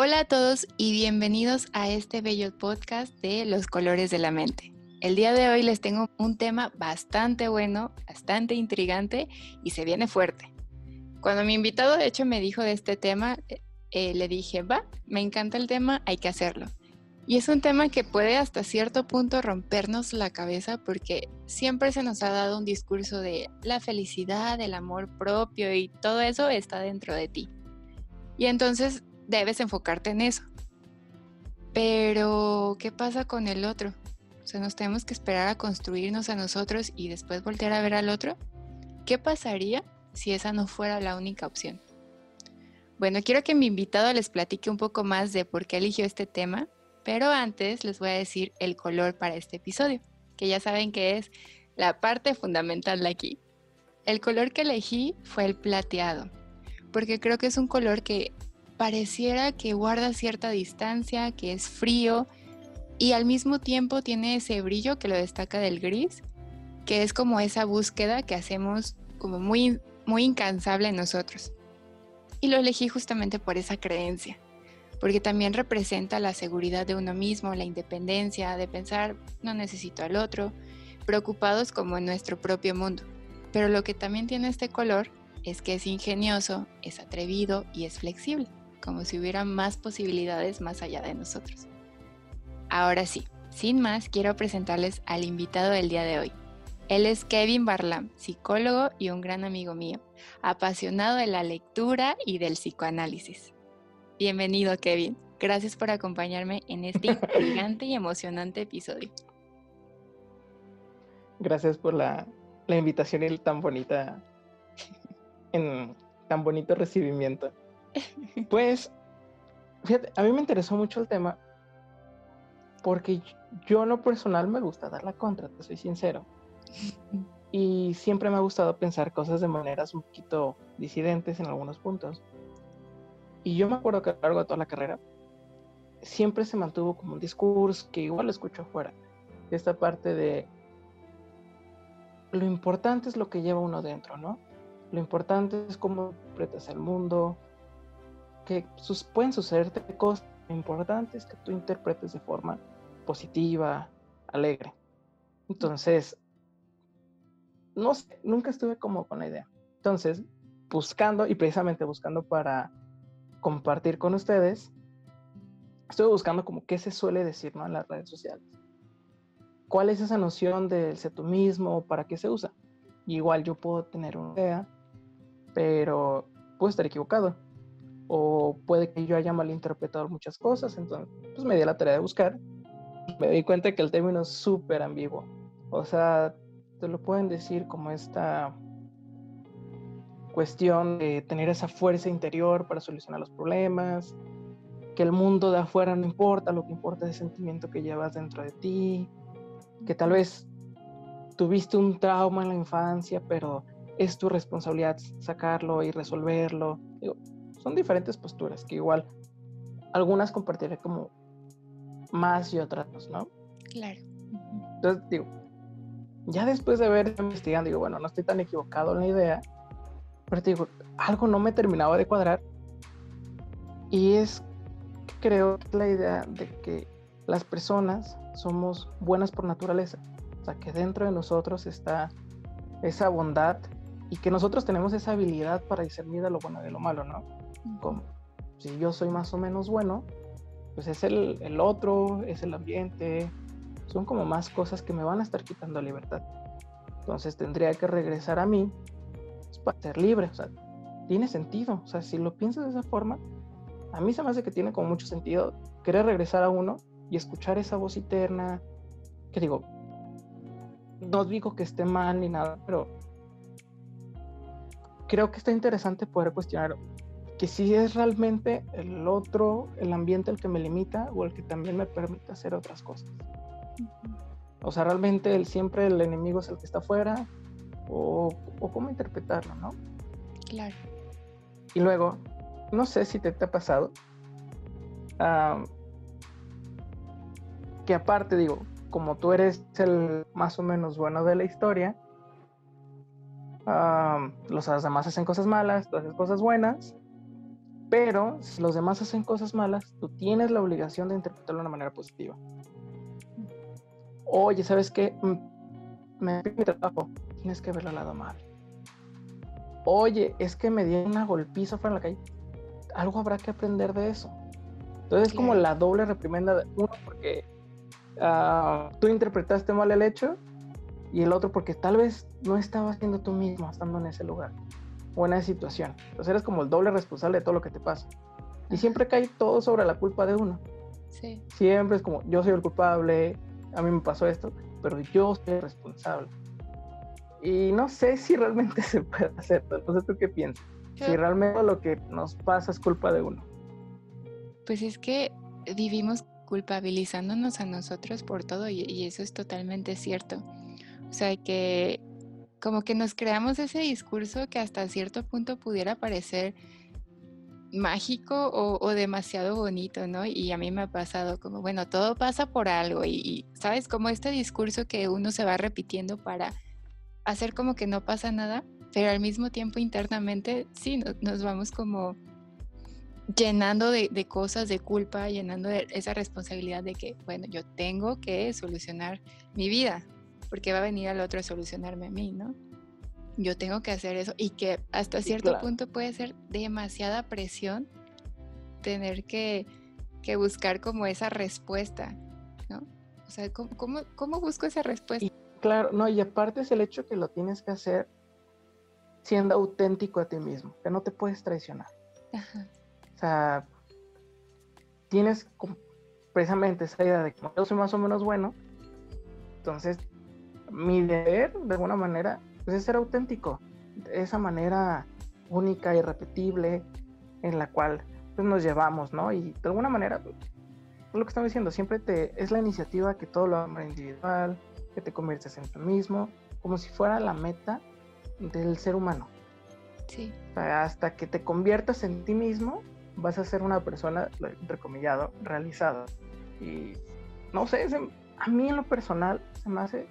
Hola a todos y bienvenidos a este bello podcast de Los Colores de la Mente. El día de hoy les tengo un tema bastante bueno, bastante intrigante y se viene fuerte. Cuando mi invitado de hecho me dijo de este tema, eh, le dije, va, me encanta el tema, hay que hacerlo. Y es un tema que puede hasta cierto punto rompernos la cabeza porque siempre se nos ha dado un discurso de la felicidad, el amor propio y todo eso está dentro de ti. Y entonces debes enfocarte en eso. Pero, ¿qué pasa con el otro? O sea, nos tenemos que esperar a construirnos a nosotros y después voltear a ver al otro. ¿Qué pasaría si esa no fuera la única opción? Bueno, quiero que mi invitado les platique un poco más de por qué eligió este tema, pero antes les voy a decir el color para este episodio, que ya saben que es la parte fundamental de aquí. El color que elegí fue el plateado, porque creo que es un color que pareciera que guarda cierta distancia, que es frío y al mismo tiempo tiene ese brillo que lo destaca del gris, que es como esa búsqueda que hacemos como muy, muy incansable en nosotros. Y lo elegí justamente por esa creencia, porque también representa la seguridad de uno mismo, la independencia, de pensar no necesito al otro, preocupados como en nuestro propio mundo. Pero lo que también tiene este color es que es ingenioso, es atrevido y es flexible como si hubiera más posibilidades más allá de nosotros. Ahora sí, sin más, quiero presentarles al invitado del día de hoy. Él es Kevin Barlam, psicólogo y un gran amigo mío, apasionado de la lectura y del psicoanálisis. Bienvenido, Kevin. Gracias por acompañarme en este intrigante y emocionante episodio. Gracias por la, invitación y tan bonita, en tan bonito recibimiento. Pues, fíjate, a mí me interesó mucho el tema porque yo en lo personal me gusta dar la contra, te soy sincero. Y siempre me ha gustado pensar cosas de maneras un poquito disidentes en algunos puntos. Y yo me acuerdo que a lo largo de toda la carrera siempre se mantuvo como un discurso que igual lo escucho afuera. Esta parte de lo importante es lo que lleva uno dentro, ¿no? Lo importante es cómo interpretas el mundo, que sus, pueden sucederte cosas importantes que tú interpretes de forma positiva, alegre. Entonces, no sé, nunca estuve como con la idea. Entonces, buscando y precisamente buscando para compartir con ustedes, estoy buscando como qué se suele decir ¿no? en las redes sociales. ¿Cuál es esa noción del ser tú mismo? ¿Para qué se usa? igual yo puedo tener una idea, pero puedo estar equivocado o puede que yo haya malinterpretado muchas cosas, entonces pues me di la tarea de buscar. Me di cuenta que el término es súper ambiguo. O sea, te lo pueden decir como esta cuestión de tener esa fuerza interior para solucionar los problemas, que el mundo de afuera no importa, lo que importa es el sentimiento que llevas dentro de ti, que tal vez tuviste un trauma en la infancia, pero es tu responsabilidad sacarlo y resolverlo. Digo, son diferentes posturas que igual algunas compartiré como más y otras no. Claro. Entonces digo, ya después de ver investigando, digo, bueno, no estoy tan equivocado en la idea, pero te digo, algo no me terminaba de cuadrar y es, creo la idea de que las personas somos buenas por naturaleza, o sea, que dentro de nosotros está esa bondad y que nosotros tenemos esa habilidad para discernir de lo bueno y de lo malo, ¿no? Como, si yo soy más o menos bueno, pues es el, el, otro, es el ambiente, son como más cosas que me van a estar quitando libertad. Entonces tendría que regresar a mí pues, para ser libre, o sea, tiene sentido, o sea, si lo piensas de esa forma, a mí se me hace que tiene como mucho sentido querer regresar a uno y escuchar esa voz interna, que digo, no digo que esté mal ni nada, pero creo que está interesante poder cuestionar que si es realmente el otro, el ambiente el que me limita o el que también me permite hacer otras cosas. O sea, realmente el, siempre el enemigo es el que está afuera o, cómo interpretarlo, ¿no? Claro. Y luego, no sé si te, te ha pasado, que aparte digo, como tú eres el más o menos bueno de la historia, los demás hacen cosas malas, tú haces cosas buenas, pero si los demás hacen cosas malas, tú tienes la obligación de interpretarlo de una manera positiva. Oye, ¿sabes qué? Mm, me mi trabajo, tienes que verlo al lado mal. Oye, es que me dieron una golpiza fuera en la calle. Algo habrá que aprender de eso. Entonces es como la doble reprimenda de uno porque ah, tú interpretaste mal el hecho y el otro porque tal vez no estabas siendo tú mismo estando en ese lugar o en esa situación. Entonces eres como el doble responsable de todo lo que te pasa. Y siempre cae todo sobre la culpa de uno. Sí. Siempre es como, yo soy el culpable, a mí me pasó esto, pero yo soy el responsable. Y no sé si realmente se puede hacer. Entonces, ¿tú qué piensas? Si realmente lo que nos pasa es culpa de uno. Pues es que vivimos culpabilizándonos a nosotros por todo y, y eso es totalmente cierto. O sea, que como que nos creamos ese discurso que hasta cierto punto pudiera parecer mágico o, demasiado bonito, ¿no? Y a mí me ha pasado como, bueno, todo pasa por algo y, ¿sabes? Como este discurso que uno se va repitiendo para hacer como que no pasa nada, pero al mismo tiempo internamente sí, nos, vamos como llenando de, cosas, de culpa, llenando de esa responsabilidad de que, bueno, yo tengo que solucionar mi vida, porque va a venir al otro a solucionarme a mí, ¿no? Yo tengo que hacer eso y que hasta cierto punto puede ser demasiada presión tener que, buscar como esa respuesta, ¿no? O sea, ¿cómo, cómo, busco esa respuesta? claro, no, y aparte es el hecho que lo tienes que hacer siendo auténtico a ti mismo, que no te puedes traicionar. O sea, tienes precisamente esa idea de que yo soy más o menos bueno, entonces mi deber, de alguna manera, pues, es ser auténtico, de esa manera única, irrepetible, en la cual pues, nos llevamos, ¿no? Y de alguna manera, pues, lo que estamos diciendo, siempre te, es la iniciativa que todo lo haga individual, que te conviertes en tú mismo, como si fuera la meta del ser humano. Sí. hasta que te conviertas en ti mismo, vas a ser una persona, entrecomillado, realizada. Y no sé, a mí en lo personal se me hace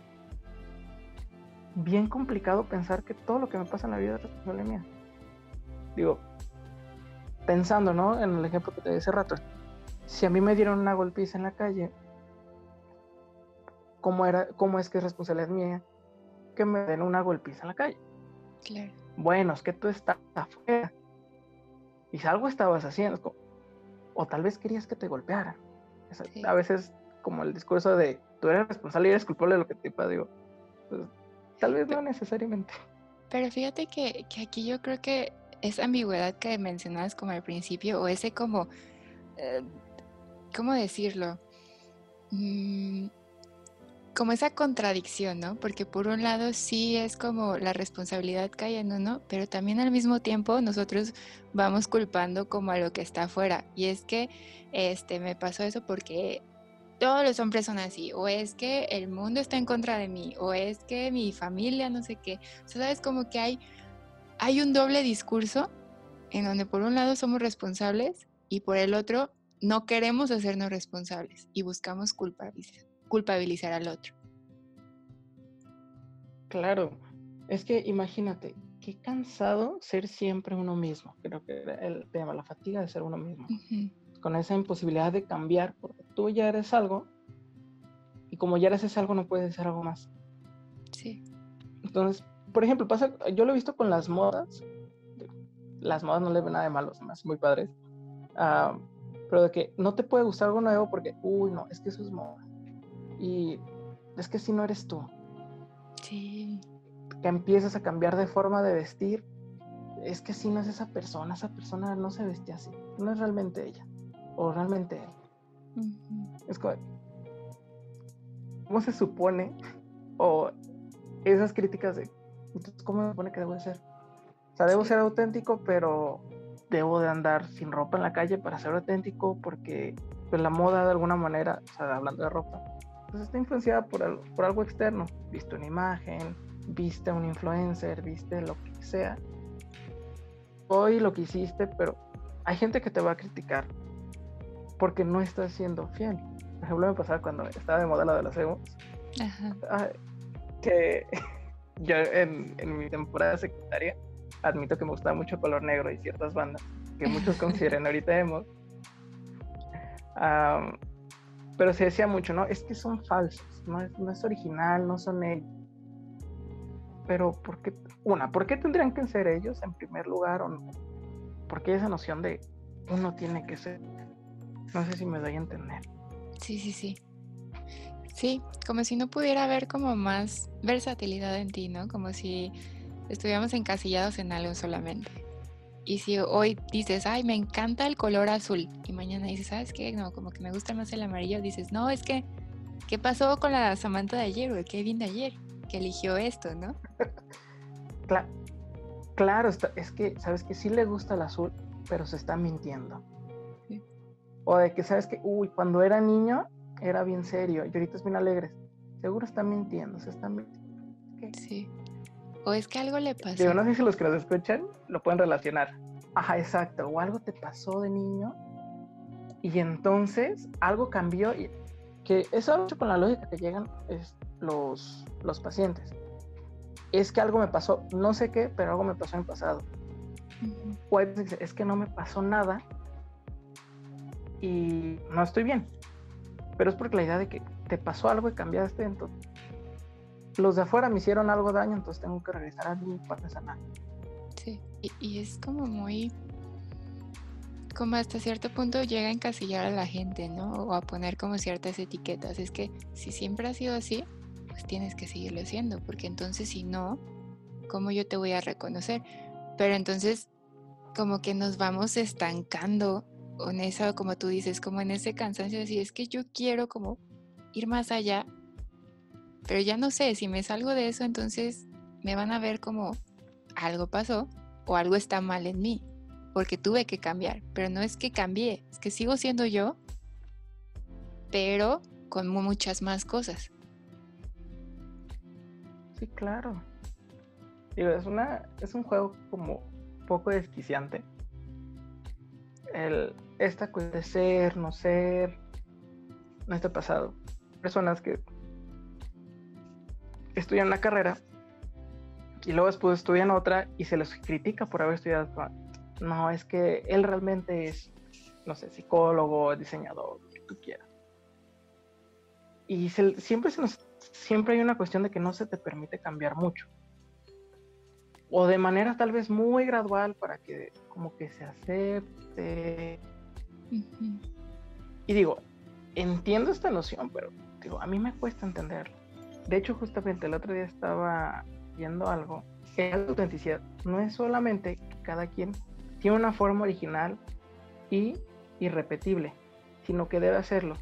bien complicado pensar que todo lo que me pasa en la vida es responsable mía. Digo, pensando, ¿no? En el ejemplo que te di hace rato. Si a mí me dieron una golpiza en la calle, ¿cómo, era, cómo es que es responsabilidad mía que me den una golpiza en la calle? Claro. Bueno, es que tú estás afuera. Y si algo estabas haciendo, o tal vez querías que te golpearan. A veces, como el discurso de tú eres responsable y eres culpable de lo que te pasa, digo, pues, Tal vez no necesariamente. Pero fíjate que, aquí yo creo que esa ambigüedad que mencionabas como al principio, o ese como, eh, ¿cómo decirlo? Mm, como esa contradicción, ¿no? Porque por un lado sí es como la responsabilidad cae en uno, pero también al mismo tiempo nosotros vamos culpando como a lo que está afuera. Y es que este me pasó eso porque todos los hombres son así, o es que el mundo está en contra de mí, o es que mi familia, no sé qué. O sea, sabes como que hay, hay un doble discurso en donde por un lado somos responsables y por el otro no queremos hacernos responsables y buscamos culpabilizar, culpabilizar al otro. Claro, es que imagínate, qué cansado ser siempre uno mismo. Creo que el tema, la fatiga de ser uno mismo con esa imposibilidad de cambiar, porque tú ya eres algo y como ya eres ese algo no puedes ser algo más. Sí. Entonces, por ejemplo, pasa, yo lo he visto con las modas, las modas no le ven nada de malo, son muy padres, ah, pero de que no te puede gustar algo nuevo porque, uy, no, es que eso es moda. Y es que si no eres tú. Sí. Que empiezas a cambiar de forma de vestir, es que si no es esa persona, esa persona no se veste así, no es realmente ella o realmente Es como, ¿cómo se supone? O esas críticas de, entonces, ¿cómo se supone que debo ser? O sea, debo ser auténtico, pero debo de andar sin ropa en la calle para ser auténtico porque pues, la moda de alguna manera, o sea, hablando de ropa, pues está influenciada por, por algo externo. Viste una imagen, viste a un influencer, viste lo que sea. Hoy lo que hiciste, pero hay gente que te va a criticar porque no estás siendo fiel. Por ejemplo, me pasaba cuando estaba de moda la de las emos. que yo en, en, mi temporada secundaria admito que me gustaba mucho color negro y ciertas bandas que muchos consideran ahorita emo. pero se decía mucho, ¿no? Es que son falsos, no es, no es original, no son ellos. Pero, ¿por qué? Una, ¿por qué tendrían que ser ellos en primer lugar? ¿O no? ¿Por qué esa noción de uno tiene que ser? No sé si me doy a entender. Sí, sí, sí. Sí, como si no pudiera haber como más versatilidad en ti, ¿no? Como si estuviéramos encasillados en algo solamente. Y si hoy dices, ay, me encanta el color azul, y mañana dices, ¿sabes qué? No, como que me gusta más el amarillo, dices, no, es que, ¿qué pasó con la Samantha de ayer o el Kevin de ayer? Que eligió esto, ¿no? claro, claro, es que, ¿sabes que Sí le gusta el azul, pero se está mintiendo. O de que, ¿sabes que Uy, cuando era niño era bien serio y ahorita es bien alegre. Seguro está mintiendo, se está mintiendo. Sí. O es que algo le pasó. Digo, no sé si los que nos escuchan lo pueden relacionar. Ajá, exacto. O algo te pasó de niño y entonces algo cambió. Y, que eso mucho con la lógica que llegan es los, los pacientes. Es que algo me pasó, no sé qué, pero algo me pasó en el pasado. O es que no me pasó nada y no estoy bien. Pero es porque la idea de que te pasó algo y cambiaste, entonces los de afuera me hicieron algo daño, entonces tengo que regresar a mi parte sana. Sí, y, es como muy, como hasta cierto punto llega a encasillar a la gente, ¿no? O a poner como ciertas etiquetas. Es que si siempre ha sido así, pues tienes que seguirlo haciendo, porque entonces si no, ¿cómo yo te voy a reconocer? Pero entonces como que nos vamos estancando en eso, como tú dices, como en ese cansancio es que yo quiero como ir más allá pero ya no sé, si me salgo de eso, entonces me van a ver como algo pasó o algo está mal en mí, porque tuve que cambiar. Pero no es que cambié, es que sigo siendo yo, pero con muchas más cosas. Sí, claro. es, una, es un juego como poco desquiciante. El, esta cuestión de ser, no ser, no está pasado. Personas que estudian una carrera y luego después estudian otra y se les critica por haber estudiado. No, es que él realmente es, no sé, psicólogo, diseñador, lo que tú quieras. Y siempre, se nos, siempre hay una cuestión de que no se te permite cambiar mucho. O de manera tal vez muy gradual para que como que se acepte. Y digo, entiendo esta noción, pero digo, a mí me cuesta entenderlo. De hecho, justamente el otro día estaba viendo algo que la autenticidad no es solamente que cada quien tiene una forma original y irrepetible, sino que debe hacerlo.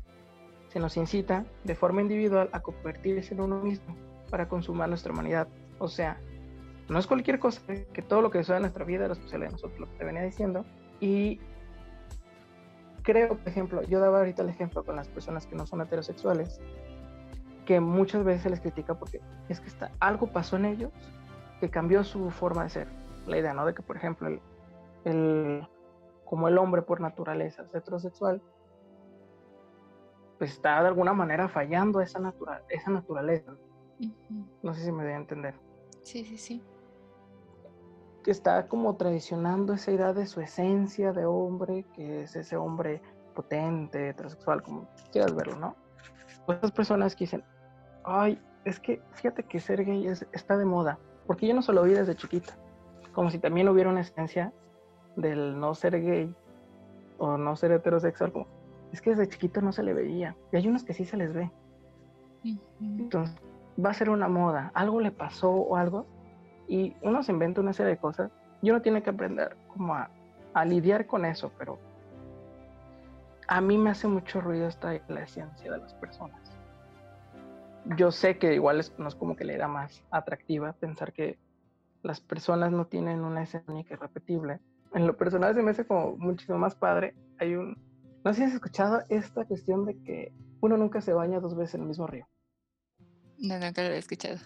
Se nos incita de forma individual a convertirse en uno mismo para consumar nuestra humanidad. O sea, no es cualquier cosa, que todo lo que sucede en nuestra vida es responsabilidad de nosotros, lo que te venía diciendo. Y creo, por ejemplo, yo daba ahorita el ejemplo con las personas que no son heterosexuales, que muchas veces se les critica porque es que está, algo pasó en ellos que cambió su forma de ser. La idea, ¿no? De que, por ejemplo, el, como el hombre por naturaleza es heterosexual, pues está de alguna manera fallando esa, natural, esa naturaleza. No sé si me voy a entender. Sí, sí, sí. Que está como traicionando esa idea de su esencia de hombre, que es ese hombre potente, heterosexual, como quieras verlo, ¿no? Pues esas personas que dicen, ay, es que fíjate que ser gay está de moda, porque yo no se lo vi desde chiquita, como si también hubiera una esencia del no ser gay o no ser heterosexual, como, es que desde chiquito no se le veía, y hay unos que sí se les ve. Entonces, va a ser una moda, algo le pasó o algo, y uno se inventa una serie de cosas, y uno tiene que aprender como a, a lidiar con eso, pero a mí me hace mucho ruido esta la esencia de las personas yo sé que igual es, no es como que le da más atractiva pensar que las personas no tienen una esencia única repetible, en lo personal se me hace como muchísimo más padre. Hay un, no sé si has escuchado esta cuestión de que uno nunca se baña dos veces en el mismo río. No, nunca lo he escuchado.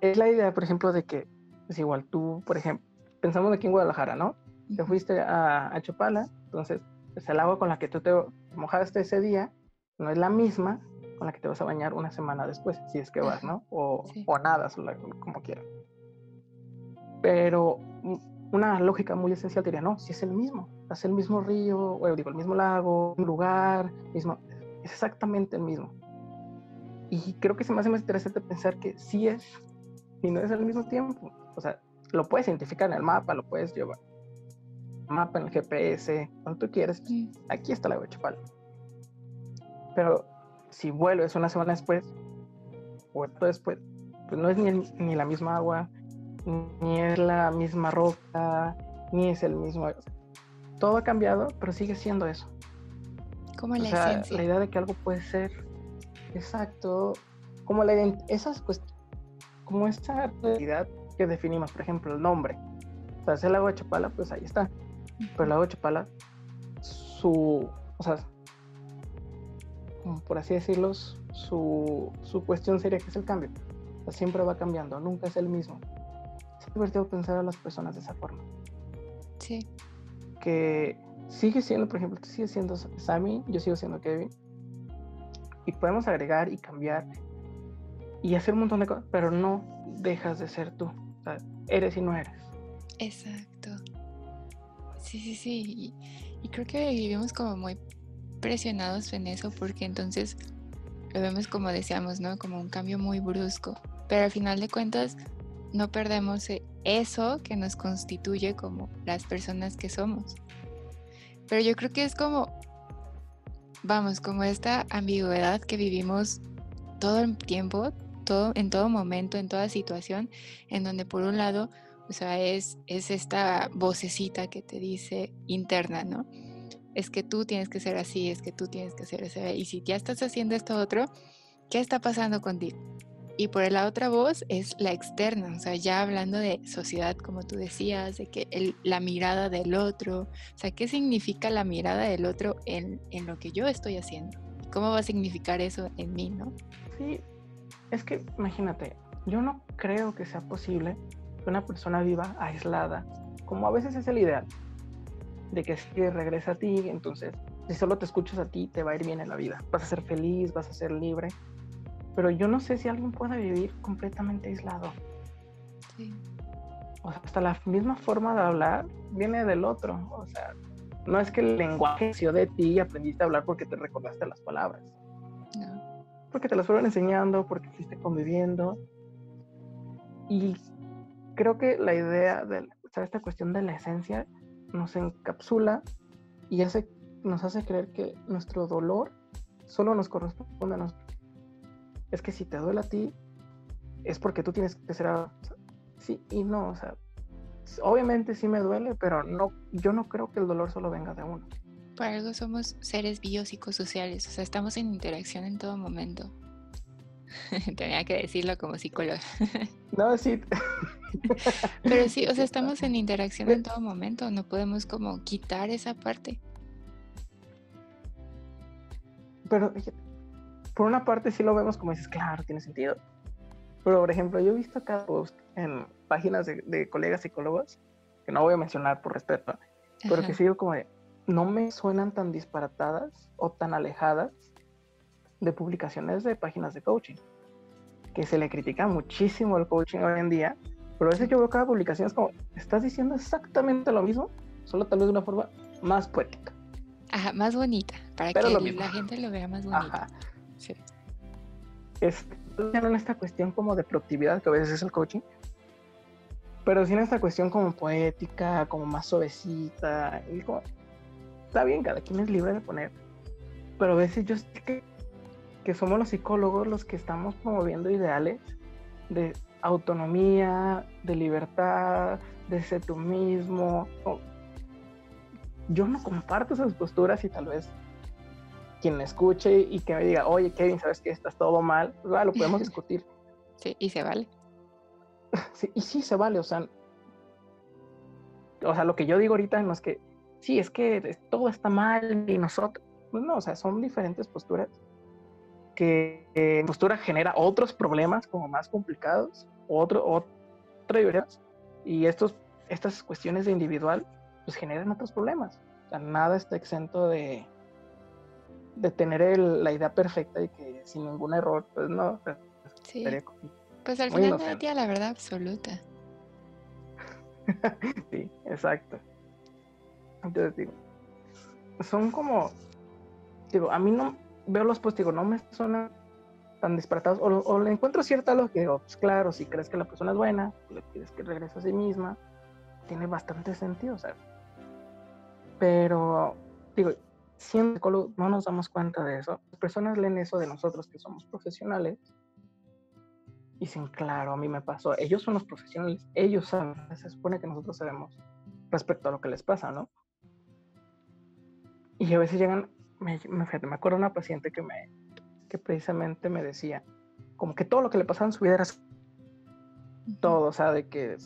Es la idea, por ejemplo, de que es igual tú, por ejemplo, pensamos aquí en Guadalajara, ¿no? Te fuiste a, a Chapala, entonces pues, el agua con la que tú te mojaste ese día no es la misma con la que te vas a bañar una semana después, si es que vas, ¿no? O, o nada, como quieras. Pero una lógica muy esencial diría, no, si es el mismo, es el mismo río, o digo, el mismo lago, un lugar, mismo, es exactamente el mismo. Y creo que se me hace más interesante pensar que sí es y no es al mismo tiempo. O sea, lo puedes identificar en el mapa, lo puedes llevar mapa, en el GPS, cuando tú quieres. Aquí está la Chapala. Pero si vuelves una semana después, o después, pues no es ni, ni la misma agua, ni es la misma roca, ni es el mismo. Todo ha cambiado, pero sigue siendo eso. Como la esencia. La idea de que algo puede ser exacto, como la esas como esta realidad que definimos, por ejemplo, el nombre. O sea, es el lago de Chapala, pues ahí está. Pero el lago de Chapala, su, o sea, por así decirlo, su, su cuestión sería que es el cambio. O sea, siempre va cambiando, nunca es el mismo es divertido pensar a las personas de esa forma. Sí. Que sigue siendo, por ejemplo, tú sigues siendo Sammy, yo sigo siendo Kevin. Y podemos agregar y cambiar y hacer un montón de cosas, pero no dejas de ser tú. Eres y no eres. Exacto. Sí, sí, sí. Y, y creo que vivimos como muy presionados en eso porque entonces lo vemos como decíamos, ¿no? Como un cambio muy brusco. Pero al final de cuentas, no perdemos e, eso que nos constituye como las personas que somos. Pero yo creo que es como, vamos, como esta ambigüedad que vivimos todo el tiempo, todo, en todo momento, en toda situación, en donde por un lado, o sea, es, es esta vocecita que te dice interna, ¿no? Es que tú tienes que ser así, es que tú tienes que ser así. Y si ya estás haciendo esto otro, ¿qué está pasando contigo? Y por la otra voz es la externa, o sea, ya hablando de sociedad, como tú decías, de que la mirada del otro, o sea, ¿qué significa la mirada del otro en, en lo que yo estoy haciendo? ¿Cómo va a significar eso en mí, no? Sí, es que imagínate, yo no creo que sea posible que una persona viva aislada, como a veces es el ideal, de que si regresa a ti, entonces si solo te escuchas a ti, te va a ir bien en la vida, vas a ser feliz, vas a ser libre pero yo no sé si alguien pueda vivir completamente aislado. Sí. O sea, hasta la misma forma de hablar viene del otro. O sea, no es que el lenguaje nació de ti y aprendiste a hablar porque te recordaste las palabras. Porque te las fueron enseñando, porque fuiste conviviendo. Y creo que la idea de o sea, esta cuestión de la esencia nos encapsula y hace, nos hace creer que nuestro dolor solo nos corresponde a nosotros es que si te duele a ti, es porque tú tienes que ser... Sí y no, o sea, obviamente sí me duele, pero no, yo no creo que el dolor solo venga de uno. Por algo somos seres biopsicosociales, o sea, estamos en interacción en todo momento. Tenía que decirlo como psicóloga. no, sí. pero sí, o sea, estamos en interacción en todo momento, no podemos como quitar esa parte. Pero por una parte sí lo vemos como dices, claro, tiene sentido. Pero, por ejemplo, yo he visto cada post en páginas de, colegas psicólogos, que no voy a mencionar por respeto, pero que sigo como de, no me suenan tan disparatadas o tan alejadas de publicaciones de páginas de coaching, que se le critica muchísimo el coaching hoy en día, pero a veces yo veo cada publicación es como, estás diciendo exactamente lo mismo, solo tal vez de una forma más poética. Ajá, más bonita, para que la gente lo vea más bonita. Ajá. Sí. Es en esta cuestión como de productividad, que a veces es el coaching, pero sí en esta cuestión como poética, como más suavecita, y como, está bien, cada quien es libre de poner, pero a veces yo sé que, que somos los psicólogos los que estamos promoviendo ideales de autonomía, de libertad, de ser tú mismo. Yo no comparto esas posturas y tal vez quien me escuche y que me diga, oye, Kevin, ¿sabes que estás todo mal? Lo podemos discutir. Sí, y se vale. Sí, y sí se vale, o sea, o sea, lo que yo digo ahorita no es que, sí, es que todo está mal y nosotros, pues no, o sea, son diferentes posturas que eh, postura genera otros problemas como más complicados, otro, otra diversidad, y estos, estas cuestiones de individual, pues generan otros problemas. O sea, nada está exento de, de tener la idea perfecta y que sin ningún error, pues no. Pues, sí. Pues al final día la verdad absoluta. sí, exacto. Entonces digo, son como, digo, a mí no veo los posts, digo, no me suenan tan disparatados, o, le encuentro cierta lógica, digo, pues claro, si crees que la persona es buena, le pides que regrese a sí misma, tiene bastante sentido, o sea, pero, digo, siendo no nos damos cuenta de eso. Las personas leen eso de nosotros que somos profesionales y dicen, claro, a mí me pasó. Ellos son los profesionales, ellos saben, se supone que nosotros sabemos respecto a lo que les pasa, ¿no? Y a veces llegan, me, me, me acuerdo de una paciente que, me, que precisamente me decía, como que todo lo que le pasaba en su vida era todo, o sea, de que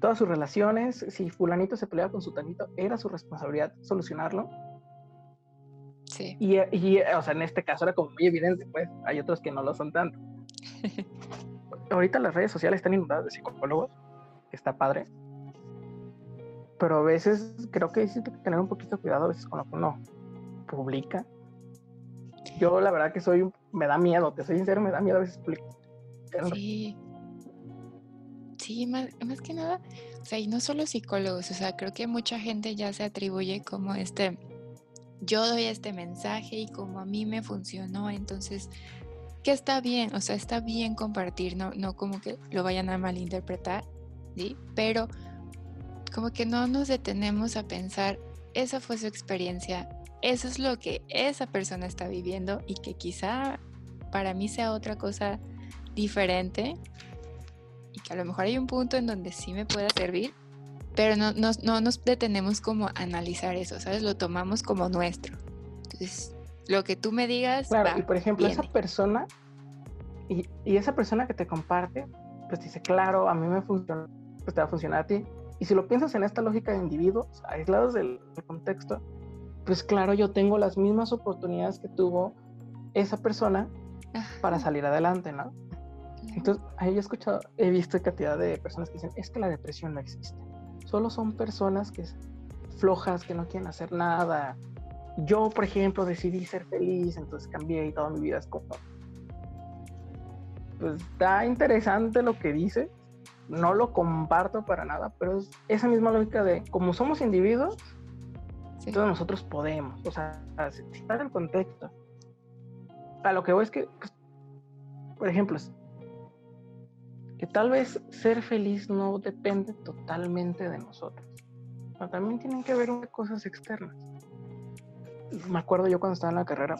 todas sus relaciones, si fulanito se peleaba con su tanito, era su responsabilidad solucionarlo. Y, o sea, en este caso era como muy evidente, pues hay otros que no lo son tanto. Ahorita las redes sociales están inundadas de psicólogos, está padre, pero a veces creo que hay que tener un poquito de cuidado a veces con lo que uno publica. Yo la verdad que soy, me da miedo, te soy sincero, me da miedo a veces publicar. Sí. Sí, más, más que nada, o sea, y no solo psicólogos, o sea, creo que mucha gente ya se atribuye como este yo doy este mensaje y como a mí me funcionó, entonces, que está bien, o sea, está bien compartir, no, no como que lo vayan a malinterpretar, ¿sí? Pero como que no nos detenemos a pensar, esa fue su experiencia, eso es lo que esa persona está viviendo y que quizá para mí sea otra cosa diferente y que a lo mejor hay un punto en donde sí me pueda servir, pero no, no, nos detenemos como a analizar eso, ¿sabes? Lo tomamos como nuestro. Entonces, lo que tú me digas. Claro, y por ejemplo, esa persona, y, esa persona que te comparte, pues dice, claro, a mí me funciona, pues te va a funcionar a ti. Y si lo piensas en esta lógica de individuos, aislados del, contexto, pues claro, yo tengo las mismas oportunidades que tuvo esa persona para salir adelante, ¿no? Entonces, ahí he escuchado, he visto cantidad de personas que dicen, es que la depresión no existe solo son personas que flojas, que no quieren hacer nada. Yo, por ejemplo, decidí ser feliz, entonces cambié y toda mi vida es como... Pues está interesante lo que dice, no lo comparto para nada, pero es esa misma lógica de como somos individuos, entonces nosotros podemos, o sea, si está el contexto. A lo que voy es que, pues, por ejemplo, que tal vez ser feliz no depende totalmente de nosotros. también tienen que ver cosas externas. Me acuerdo yo cuando estaba en la carrera,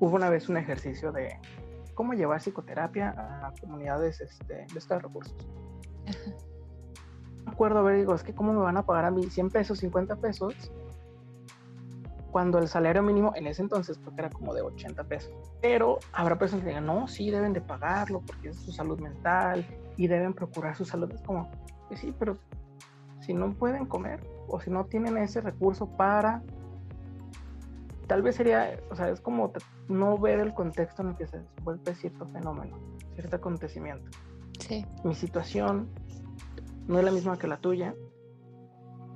hubo una vez un ejercicio de cómo llevar psicoterapia a comunidades este, de estos recursos. Acuerdo, a ver, digo, es que cómo me van a pagar a mí 100 pesos, 50 pesos, cuando el salario mínimo en ese entonces porque era como de 80 pesos. Pero habrá personas que digan, no, sí, deben de pagarlo porque es su salud mental y deben procurar su salud. Es como, pues sí, pero si no pueden comer o si no tienen ese recurso para, tal vez sería, o sea, es como no ver el contexto en el que se vuelve cierto fenómeno, cierto acontecimiento. Sí. Mi situación no es la misma que la tuya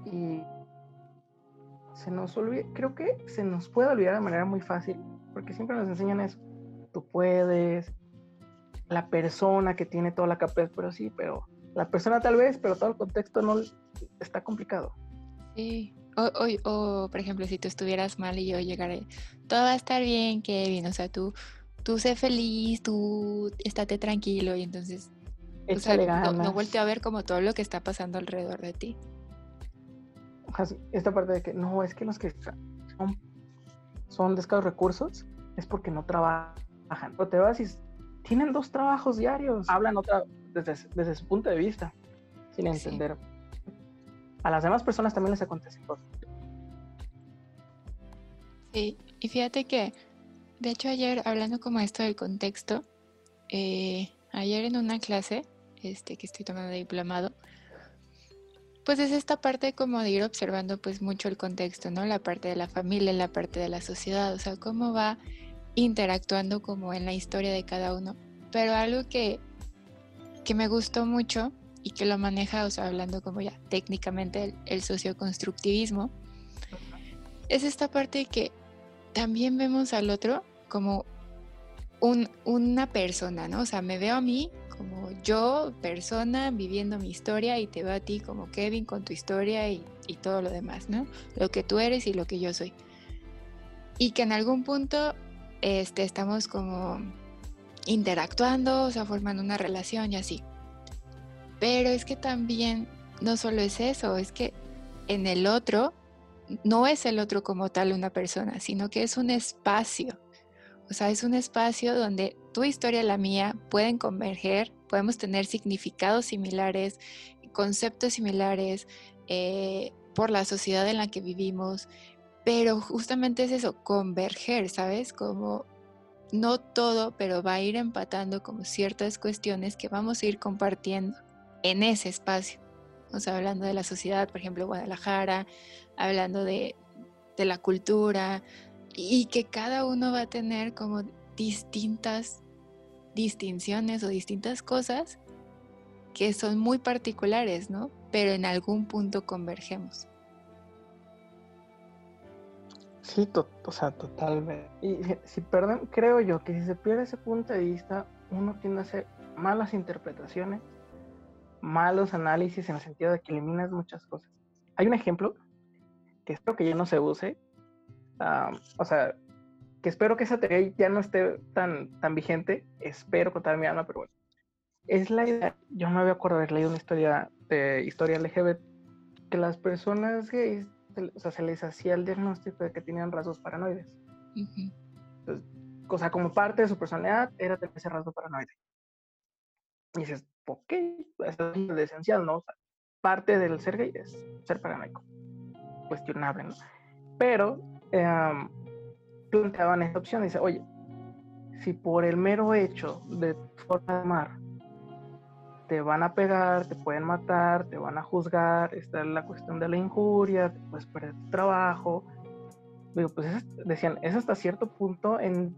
y se nos olvida, creo que se nos puede olvidar de manera muy fácil, porque siempre nos enseñan eso. Tú puedes, la persona que tiene toda la capacidad, pero sí, pero la persona tal vez, pero todo el contexto no está complicado. Sí. O, o, por ejemplo, si tú estuvieras mal y yo llegaré, todo va a estar bien, Kevin, o sea, tú, tú sé feliz, tú estate tranquilo y entonces no, no volteo a ver como todo lo que está pasando alrededor de ti esta parte de que no, es que los que son, son de escasos recursos es porque no trabajan. O te vas y tienen dos trabajos diarios, hablan otra desde, desde su punto de vista, sin entender. A las demás personas también les acontece cosas. Sí, y fíjate que, de hecho ayer, hablando como esto del contexto, eh, ayer en una clase este, que estoy tomando de diplomado, pues es esta parte como de ir observando pues mucho el contexto, ¿no? La parte de la familia, la parte de la sociedad, o sea, cómo va interactuando como en la historia de cada uno. Pero algo que, que me gustó mucho y que lo maneja, o sea, hablando como ya técnicamente el, el socioconstructivismo, es esta parte que también vemos al otro como un, una persona, ¿no? O sea, me veo a mí como yo, persona, viviendo mi historia y te veo a ti como Kevin con tu historia y, y todo lo demás, ¿no? Lo que tú eres y lo que yo soy. Y que en algún punto este, estamos como interactuando, o sea, formando una relación y así. Pero es que también no solo es eso, es que en el otro no es el otro como tal una persona, sino que es un espacio. O sea, es un espacio donde tu historia y la mía pueden converger, podemos tener significados similares, conceptos similares eh, por la sociedad en la que vivimos, pero justamente es eso, converger, ¿sabes? Como no todo, pero va a ir empatando como ciertas cuestiones que vamos a ir compartiendo en ese espacio. O sea, hablando de la sociedad, por ejemplo, Guadalajara, hablando de, de la cultura, y que cada uno va a tener como distintas distinciones o distintas cosas que son muy particulares, ¿no? Pero en algún punto convergemos. Sí, o sea, totalmente. Y si perdón, creo yo que si se pierde ese punto de vista, uno tiende a hacer malas interpretaciones, malos análisis en el sentido de que eliminas muchas cosas. Hay un ejemplo que espero que ya no se use. O sea, que espero que esa teoría ya no esté tan, tan vigente. Espero con toda mi alma, pero bueno. Es la idea, yo me acuerdo haber leído una historia de historia LGBT, que las personas gays o sea, se les hacía el diagnóstico de que tenían rasgos paranoides. o sea, como parte de su personalidad era tener ese rasgo paranoide. Y dices, ok, eso es esencial, ¿no? O sea, parte del ser gay es ser paranoico. Cuestionable, ¿no? Pero em, planteaban esta opción, dice, oye, si por el mero hecho de formar te van a pegar, te pueden matar, te van a juzgar, está la cuestión de la injuria, te puedes perder tu trabajo. Digo, pues decían, es hasta cierto punto en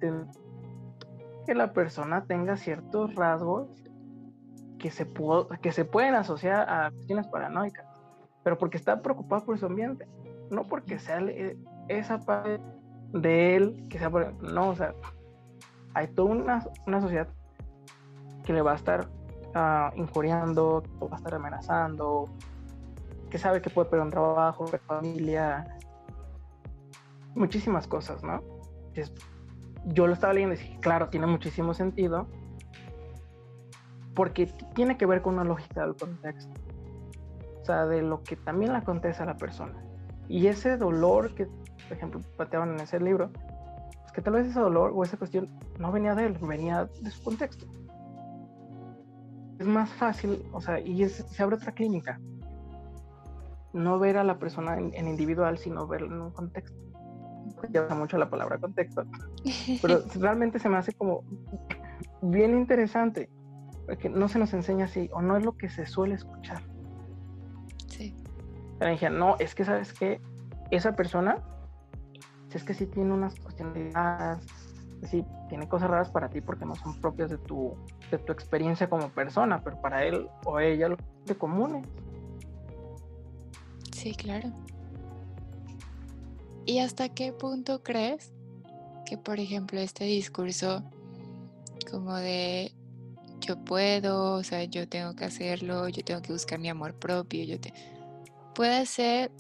que la persona tenga ciertos rasgos que se, que se pueden asociar a cuestiones paranoicas, pero porque está preocupado por su ambiente, no porque sea esa parte de él que sea, no, o sea, hay toda una, una sociedad que le va a estar injuriando, que va a estar amenazando, que sabe que puede perder un trabajo, perder familia, muchísimas cosas, ¿no? yo lo estaba leyendo y dije, claro, tiene muchísimo sentido, porque tiene que ver con una lógica del contexto, o sea, de lo que también le acontece a la persona. Y ese dolor que, por ejemplo, planteaban en ese libro, es que tal vez ese dolor o esa cuestión no venía de él, venía de su contexto es más fácil, o sea, y se abre otra clínica. No ver a la persona en, individual, sino verlo en un contexto. Ya usa mucho la palabra contexto, pero realmente se me hace como bien interesante, porque no se nos enseña así, o no es lo que se suele escuchar. Sí. Pero dije, no, es que sabes que esa persona, si es que sí tiene unas cuestiones, sí, tiene cosas raras para ti porque no son propias de tu, de tu experiencia como persona, pero para él o ella lo de comunes. Sí, claro. ¿Y hasta qué punto crees que, por ejemplo, este discurso como de yo puedo, o sea, yo tengo que hacerlo, yo tengo que buscar mi amor propio, yo te... puede ser,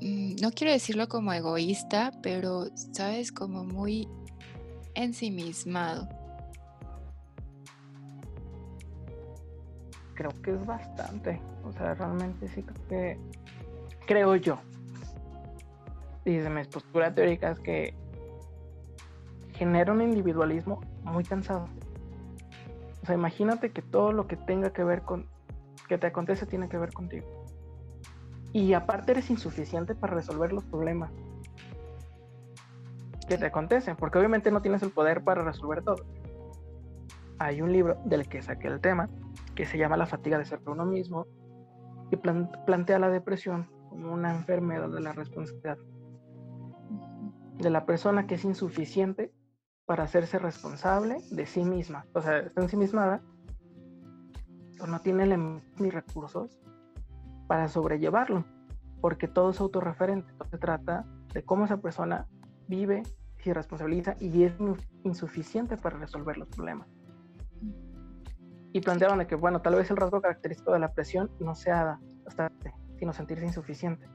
no quiero decirlo como egoísta, pero, sabes, como muy ensimismado. Creo que es bastante. O sea, realmente sí creo que. Creo yo. Y desde mi postura teórica es que genera un individualismo muy cansado. O sea, imagínate que todo lo que tenga que ver con. que te acontece tiene que ver contigo. Y aparte eres insuficiente para resolver los problemas que te acontecen, porque obviamente no tienes el poder para resolver todo. Hay un libro del que saqué el tema, que se llama La fatiga de ser uno mismo, y plantea la depresión como una enfermedad de la responsabilidad de la persona que es insuficiente para hacerse responsable de sí misma. O sea, está ensimismada, o no tiene ni recursos para sobrellevarlo, porque todo es autorreferente. Se trata de cómo esa persona vive, se responsabiliza y es insuficiente para resolver los problemas. Y planteaban de que, bueno, tal vez el rasgo característico de la presión no sea hasta sino sentirse insuficiente.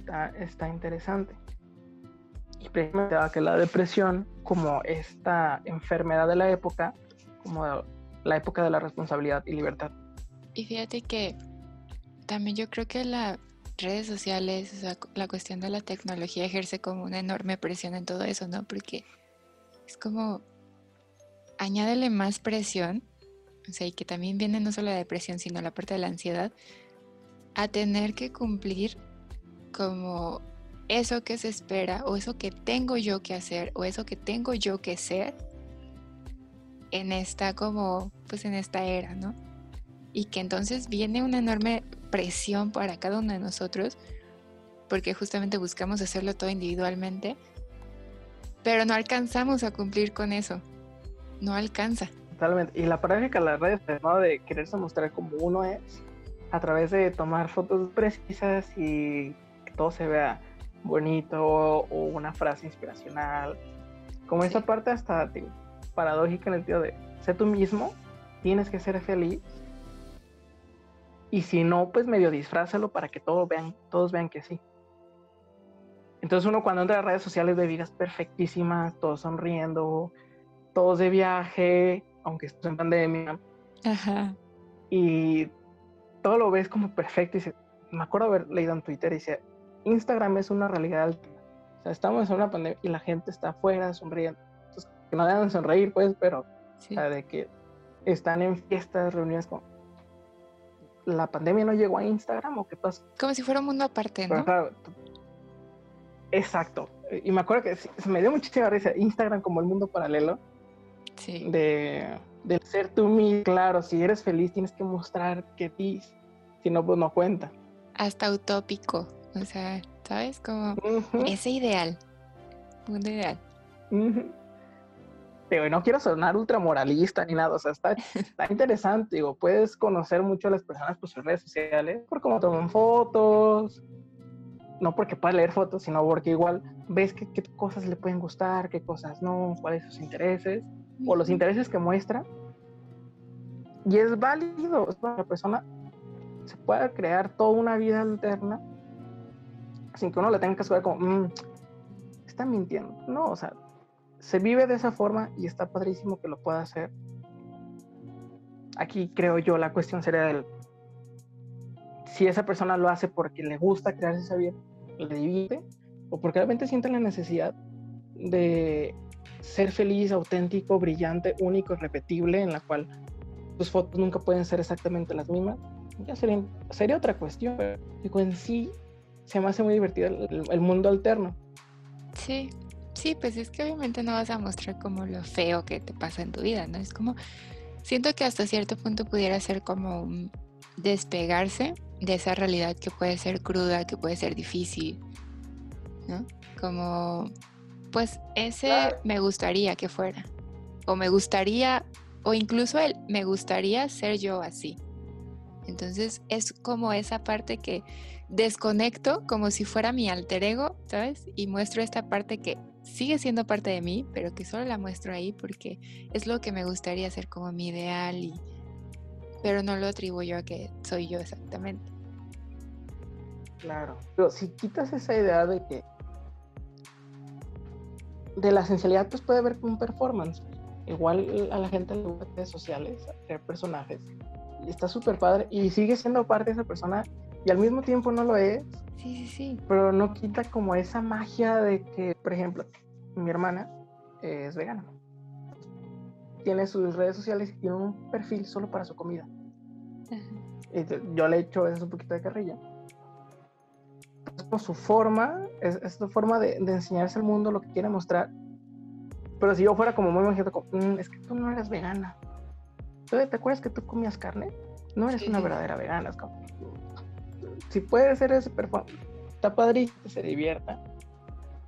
Está, está interesante. Y precisamente que la depresión, como esta enfermedad de la época, como la época de la responsabilidad y libertad. Y fíjate que también yo creo que las redes sociales, o sea, la cuestión de la tecnología ejerce como una enorme presión en todo eso, ¿no? Porque es como, añádele más presión, o sea, y que también viene no solo la depresión, sino la parte de la ansiedad, a tener que cumplir como eso que se espera o eso que tengo yo que hacer o eso que tengo yo que ser en esta como pues en esta era, ¿no? Y que entonces viene una enorme presión para cada uno de nosotros porque justamente buscamos hacerlo todo individualmente, pero no alcanzamos a cumplir con eso. No alcanza. Totalmente. Y la práctica de las redes, ¿no? De quererse mostrar como uno es, a través de tomar fotos precisas y que todo se vea bonito o una frase inspiracional. Como esa parte hasta paradójica en el sentido de sé tú mismo, tienes que ser feliz. Y si no, pues medio disfrázalo para que todos vean, todos vean que sí. Entonces uno cuando entra a redes sociales ve vidas perfectísimas, todos sonriendo, todos de viaje, aunque estés en pandemia. Y todo lo ves como perfecto. Y me acuerdo haber leído en Twitter y dice, Instagram es una realidad O sea, estamos en una pandemia y la gente está afuera sonriendo. Entonces, que no deben sonreír, pues, pero, o sea, de que están en fiestas, reuniones con... ¿La pandemia no llegó a Instagram o qué pasa? Como si fuera un mundo aparte, ¿no? exacto. Y me acuerdo que se me dio muchísima risa Instagram como el mundo paralelo. Sí. De, de ser tú mismo. Claro, si eres feliz tienes que mostrar que ti, si no, pues no cuenta. Hasta utópico. O sea, ¿sabes? Como ese ideal. Mundo ideal. Pero no quiero sonar ultramoralista ni nada, o sea, está, está interesante, digo, puedes conocer mucho a las personas por sus redes sociales, por cómo toman fotos, no porque puedas leer fotos, sino porque igual ves qué, qué cosas le pueden gustar, qué cosas no, cuáles sus intereses, o los intereses que muestra. Y es válido, la persona se puede crear toda una vida alterna sin que uno le tenga que saber como, mmm, está mintiendo. No, o sea, se vive de esa forma y está padrísimo que lo pueda hacer. Aquí creo yo la cuestión sería el si esa persona lo hace porque le gusta crearse esa vida, le divierte, o porque realmente siente la necesidad de ser feliz, auténtico, brillante, único, repetible, en la cual tus fotos nunca pueden ser exactamente las mismas, ya sería, sería otra cuestión. Pero en sí, se me hace muy divertido el, mundo alterno. Sí, sí, pues es que obviamente no vas a mostrar como lo feo que te pasa en tu vida, ¿no? Es como, siento que hasta cierto punto pudiera ser como despegarse de esa realidad que puede ser cruda, que puede ser difícil, ¿no? Como, pues ese me gustaría que fuera, o me gustaría, o incluso él, me gustaría ser yo así. Entonces es como esa parte que desconecto como si fuera mi alter ego, ¿sabes? Y muestro esta parte que sigue siendo parte de mí, pero que solo la muestro ahí porque es lo que me gustaría hacer como mi ideal y pero no lo atribuyo a que soy yo exactamente. Claro, pero si quitas esa idea de que de la esencialidad pues puede haber un performance. Igual a la gente le gusta redes sociales, crear personajes. Y está súper padre y sigue siendo parte de esa persona y al mismo tiempo no lo es. Sí, sí, sí. Pero no quita como esa magia de que, por ejemplo, mi hermana es vegana. Tiene sus redes sociales y tiene un perfil solo para su comida. yo le he hecho eso un poquito de carrilla. Es su forma, es, su forma de, enseñarse al mundo lo que quiere mostrar. Pero si yo fuera como muy imagínate, como, mm, es que tú no eres vegana. ¿Te acuerdas que tú comías carne? no eres una verdadera vegana. Es como, si puede ser ese performance, está padrísimo, se divierta.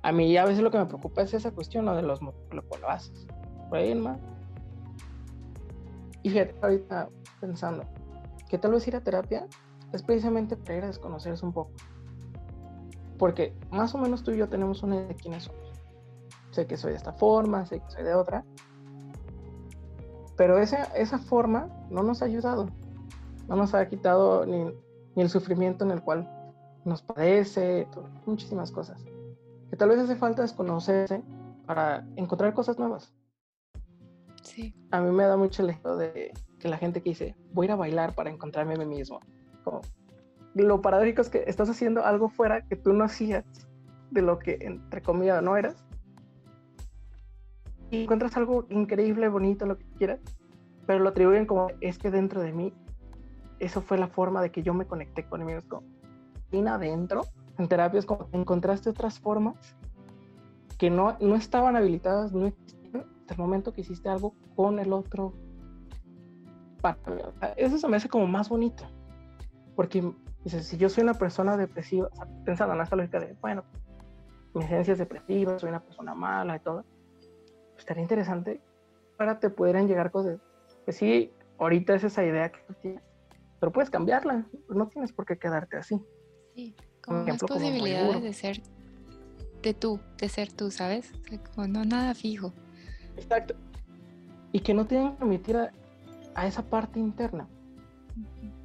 A mí a veces lo que me preocupa es esa cuestión, lo de los lo, lo haces. Por ahí más. Y fíjate, ahorita pensando que tal vez ir a terapia es precisamente para ir a desconocerse un poco. Porque más o menos tú y yo tenemos una idea de quiénes somos. Sé que soy de esta forma, sé que soy de otra. Pero esa, esa forma no nos ha ayudado. No nos ha quitado ni, ni el sufrimiento en el cual nos padece, muchísimas cosas. Que tal vez hace falta desconocerse para encontrar cosas nuevas. Sí. A mí me da mucho el ejemplo de que la gente que dice, voy a ir a bailar para encontrarme a mí mismo. Como, lo paradójico es que estás haciendo algo fuera que tú no hacías de lo que, entre comillas, no eras. Y encuentras algo increíble, bonito, lo que quieras, pero lo atribuyen como, es que dentro de mí, eso fue la forma de que yo me conecté con mí mismo. Adentro, en terapias, encontraste otras formas que no, no estaban habilitadas, no existían hasta el momento que hiciste algo con el otro. Eso se me hace como más bonito. Porque Dice, si yo soy una persona depresiva, pensando en esta lógica de, bueno, mi esencia es depresiva, soy una persona mala y todo, pues estaría interesante para te pudieran llegar cosas. Que sí, ahorita es esa idea que tú tienes, pero puedes cambiarla, no tienes por qué quedarte así. Sí, como más posibilidades de ser de tú, de ser tú, ¿sabes? como no nada fijo. Exacto. Y que no te que permitir a, a esa parte interna.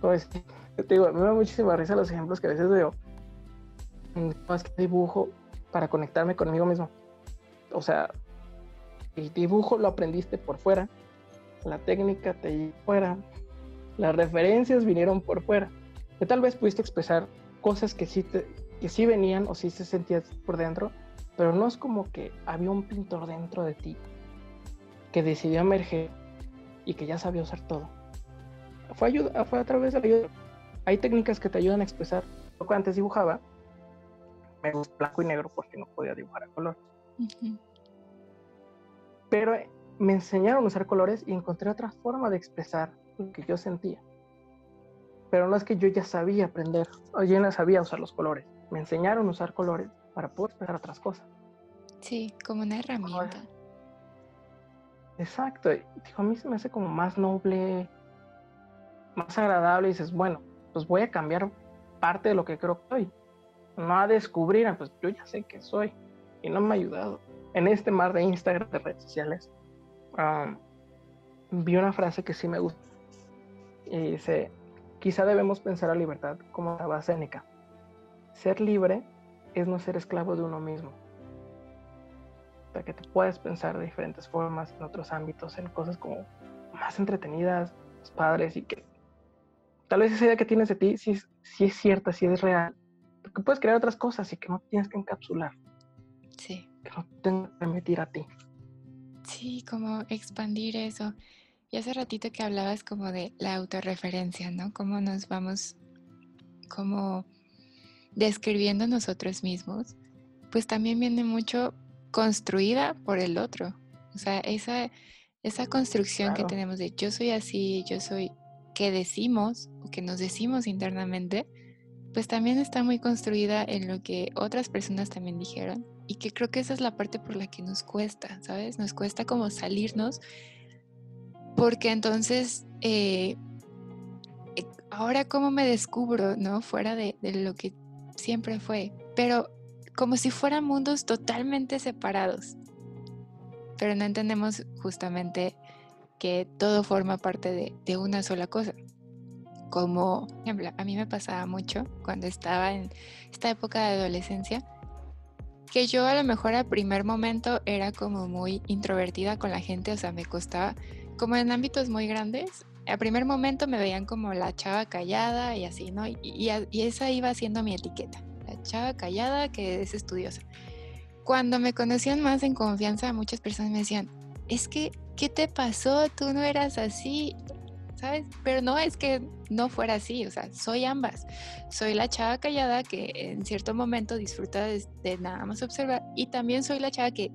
Pues, te digo, me da muchísima risa los ejemplos que a veces veo. Más que dibujo para conectarme conmigo mismo. O sea, el dibujo lo aprendiste por fuera, la técnica te fuera, las referencias vinieron por fuera. Que tal vez pudiste expresar cosas que sí, te, que sí venían o sí se sentías por dentro, pero no es como que había un pintor dentro de ti que decidió emerger y que ya sabía usar todo. Fue, ayuda, fue a través de la ayuda hay técnicas que te ayudan a expresar. Yo antes dibujaba, me gusta blanco y negro porque no podía dibujar a color. Pero me enseñaron a usar colores y encontré otra forma de expresar lo que yo sentía. Pero no es que yo ya sabía aprender, o yo no sabía usar los colores. Me enseñaron a usar colores para poder expresar otras cosas. Sí, como una herramienta. Exacto. Dijo, a mí se me hace como más noble, más agradable. Y dices, bueno, pues voy a cambiar parte de lo que creo que soy. No a descubrir, pues yo ya sé que soy. Y no me ha ayudado. En este mar de Instagram, de redes sociales, vi una frase que sí me gusta. Y dice, quizá debemos pensar a libertad como la Séneca. Ser libre es no ser esclavo de uno mismo. O sea, que te puedes pensar de diferentes formas, en otros ámbitos, en cosas como más entretenidas, padres y que tal vez esa idea que tienes de ti sí, es cierta, sí es real, porque puedes crear otras cosas y que no tienes que encapsular. Sí. Que no tengas que permitir a ti. Sí, como expandir eso. Y hace ratito que hablabas como de la autorreferencia, ¿no? Cómo nos vamos como describiendo nosotros mismos, pues también viene mucho construida por el otro. O sea, esa, esa construcción que tenemos de yo soy así, yo soy que decimos o que nos decimos internamente, pues también está muy construida en lo que otras personas también dijeron y que creo que esa es la parte por la que nos cuesta, ¿sabes? Nos cuesta como salirnos porque entonces, eh, eh, ahora cómo me descubro, ¿no? Fuera de, lo que siempre fue, pero como si fueran mundos totalmente separados, pero no entendemos justamente que todo forma parte de, una sola cosa. Como, ejemplo, a mí me pasaba mucho cuando estaba en esta época de adolescencia, que yo a lo mejor al primer momento era como muy introvertida con la gente, o sea, me costaba, como en ámbitos muy grandes, al primer momento me veían como la chava callada y así, ¿no? Y, y, esa iba siendo mi etiqueta, la chava callada que es estudiosa. Cuando me conocían más en confianza, muchas personas me decían, es que ¿qué te pasó? Tú no eras así, ¿sabes? Pero no es que no fuera así, o sea, soy ambas. Soy la chava callada que en cierto momento disfruta de, nada más observar y también soy la chava que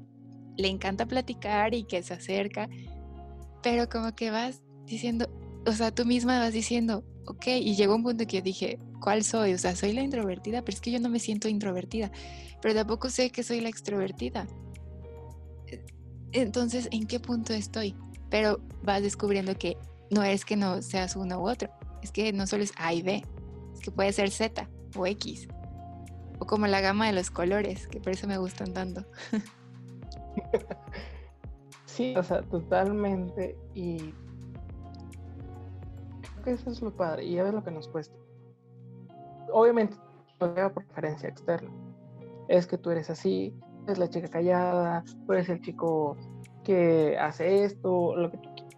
le encanta platicar y que se acerca, pero como que vas diciendo, o sea, tú misma vas diciendo, ok, y llegó un punto que yo dije, ¿cuál soy? O sea, soy la introvertida, pero es que yo no me siento introvertida, pero tampoco sé que soy la extrovertida. Entonces, ¿en qué punto estoy? Pero vas descubriendo que no es que no seas uno u otro, es que no solo es A y B, es que puede ser Z o X, o como la gama de los colores, que por eso me gustan tanto. Sí, o sea, totalmente. Y creo que eso es lo padre. Y ya ves lo que nos cuesta. Obviamente, por preferencia externa. Es que tú eres así, eres la chica callada, tú eres el chico que hace esto, lo que tú quieras.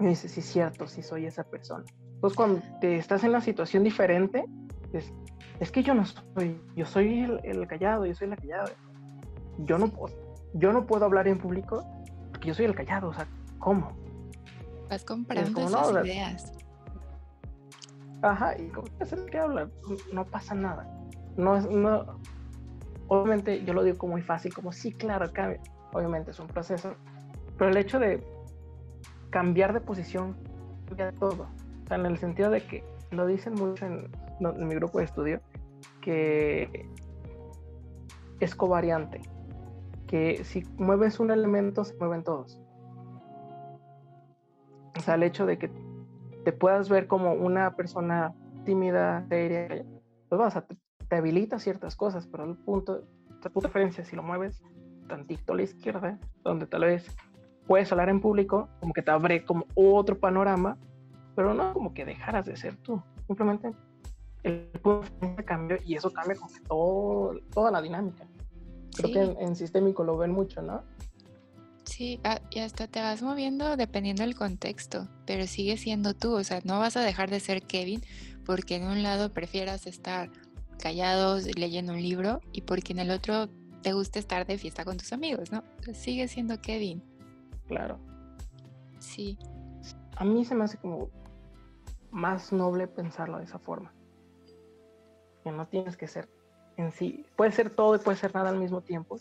Y dices, sí, cierto, sí soy esa persona. Entonces, cuando te estás en una situación diferente, es, es que yo no soy, yo soy el, el callado, yo soy la callada. Yo no puedo yo no puedo hablar en público porque yo soy el callado, o sea, ¿cómo? Vas comprando esas ideas. Ajá, y ¿cómo es el que habla? No pasa nada. No es, no, obviamente yo lo digo como muy fácil, como sí, claro, cambia. Obviamente es un proceso, pero el hecho de cambiar de posición cambia todo. O sea, en el sentido de que lo dicen mucho en, en mi grupo de estudio, que es covariante que si mueves un elemento, se mueven todos. O sea, el hecho de que te puedas ver como una persona tímida, seria, pues vas a, te, habilita ciertas cosas, pero el punto, tu referencia, si lo mueves tantito a la izquierda, donde tal vez puedes hablar en público, como que te abre como otro panorama, pero no como que dejaras de ser tú. Simplemente el punto de cambio y eso cambia como que todo, toda la dinámica. Creo que en, sistémico lo ven mucho, ¿no? Sí, ah, y hasta te vas moviendo dependiendo del contexto, pero sigue siendo tú, o sea, no vas a dejar de ser Kevin porque en un lado prefieras estar callado leyendo un libro y porque en el otro te gusta estar de fiesta con tus amigos, ¿no? sigue siendo Kevin. Claro. Sí. A mí se me hace como más noble pensarlo de esa forma. Que no tienes que ser en sí. Puede ser todo y puede ser nada al mismo tiempo.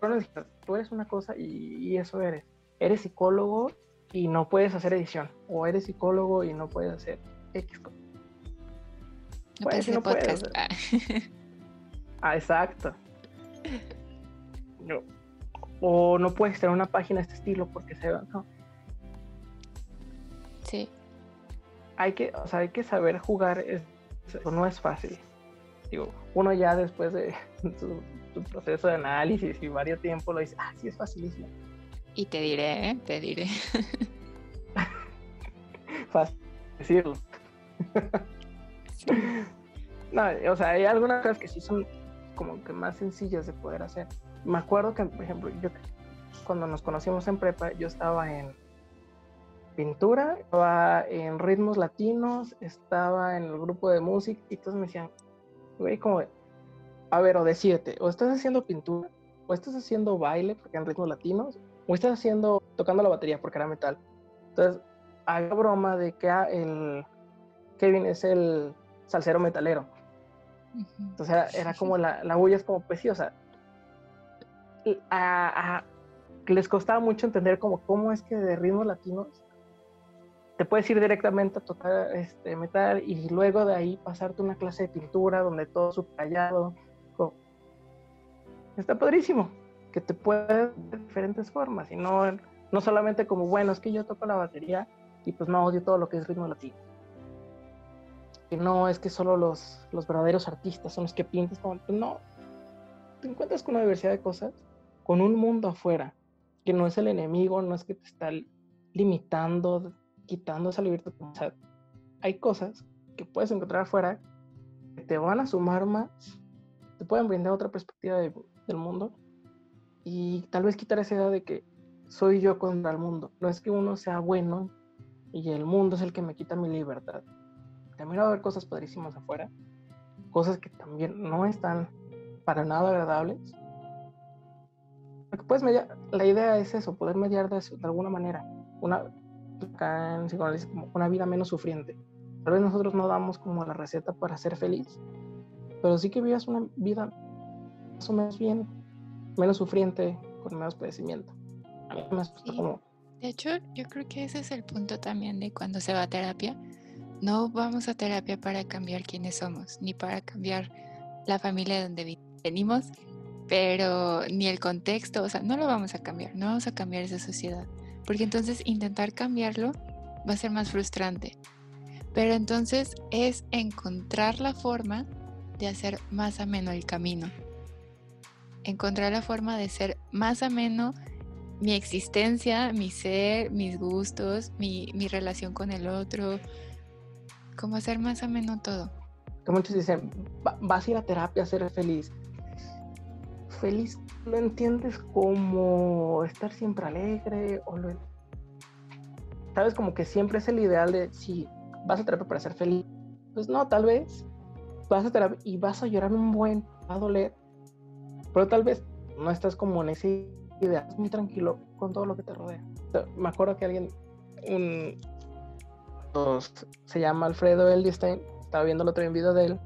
Pero tú eres una cosa y, eso eres. Eres psicólogo y no puedes hacer edición. O eres psicólogo y no puedes hacer X No puedes hacer podcast. ah, exacto. O no puedes tener una página de este estilo porque se ¿no? Sí. Hay que, o sea, hay que saber jugar, no es fácil uno ya después de su, proceso de análisis y varios tiempos lo dice, ah, sí, es facilísimo. Y te diré, ¿eh? te diré. Fácil decirlo. no, o sea, hay algunas cosas que sí son como que más sencillas de poder hacer. Me acuerdo que, por ejemplo, yo cuando nos conocimos en prepa, yo estaba en pintura, estaba en ritmos latinos, estaba en el grupo de música y todos me decían, güey, como, a ver, o decídete, o estás haciendo pintura, o estás haciendo baile, porque en ritmos latinos, o estás haciendo, tocando la batería, porque era metal. Entonces, haga broma de que ah, el Kevin es el salsero metalero. Entonces era, como la, la bulla es como pues o sea, les costaba mucho entender como cómo es que de ritmos latinos te puedes ir directamente a tocar este, metal y luego de ahí pasarte una clase de pintura donde todo subrayado. Está padrísimo, que te puede de diferentes formas y no, solamente como, bueno, es que yo toco la batería y pues no odio todo lo que es ritmo latino. Y no es que solo los, los verdaderos artistas son los que pintas, como, pues no, te encuentras con una diversidad de cosas, con un mundo afuera, que no es el enemigo, no es que te está limitando quitando esa libertad. O sea, hay cosas que puedes encontrar afuera que te van a sumar más, te pueden brindar otra perspectiva del mundo y tal vez quitar esa idea de que soy yo contra el mundo. No es que uno sea bueno y el mundo es el que me quita mi libertad. También va a haber cosas padrísimas afuera, cosas que también no están para nada agradables. puedes mediar, la idea es eso, poder mediar de, alguna manera. Acá en como una vida menos sufriente. Tal vez nosotros no damos como la receta para ser feliz, pero sí que vivas una vida más o menos bien, menos sufriente, con menos padecimiento. A mí me como De hecho, yo creo que ese es el punto también de cuando se va a terapia. No vamos a terapia para cambiar quiénes somos, ni para cambiar la familia de donde venimos, pero ni el contexto, o sea, no lo vamos a cambiar, no vamos a cambiar esa sociedad, porque entonces intentar cambiarlo va a ser más frustrante. Pero entonces es encontrar la forma de hacer más ameno el camino. Encontrar la forma de ser más ameno mi existencia, mi ser, mis gustos, mi, mi relación con el otro. Como hacer más ameno todo. muchos dicen, vas a ir a terapia a ser feliz. Feliz lo entiendes como estar siempre alegre o lo... Sabes, como que siempre es el ideal de si vas a terapia para ser feliz. Pues no, tal vez vas a terapia y vas a llorar un buen, va a doler. Pero tal vez no estás como en ese ideal, muy tranquilo con todo lo que te rodea. Me acuerdo que alguien, un, se llama Alfredo Eldestein, estaba viendo el otro video de él,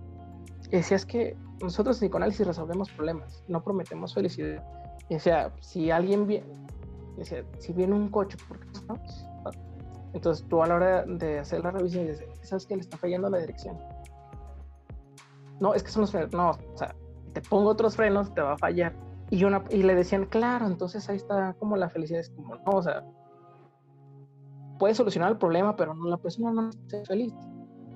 y decía que nosotros en psicoanálisis resolvemos problemas, no prometemos felicidad. Y decía, si alguien viene, decía, si viene un coche, ¿por qué no? Entonces tú a la hora de hacer la revisión dices, ¿sabes que le está fallando la dirección? No, es que son los frenos. No, o sea, te pongo otros frenos, te va a fallar. Y, una, y le decían, claro, entonces ahí está como la felicidad. Es como, no, o sea, puede solucionar el problema, pero no, la persona no está feliz.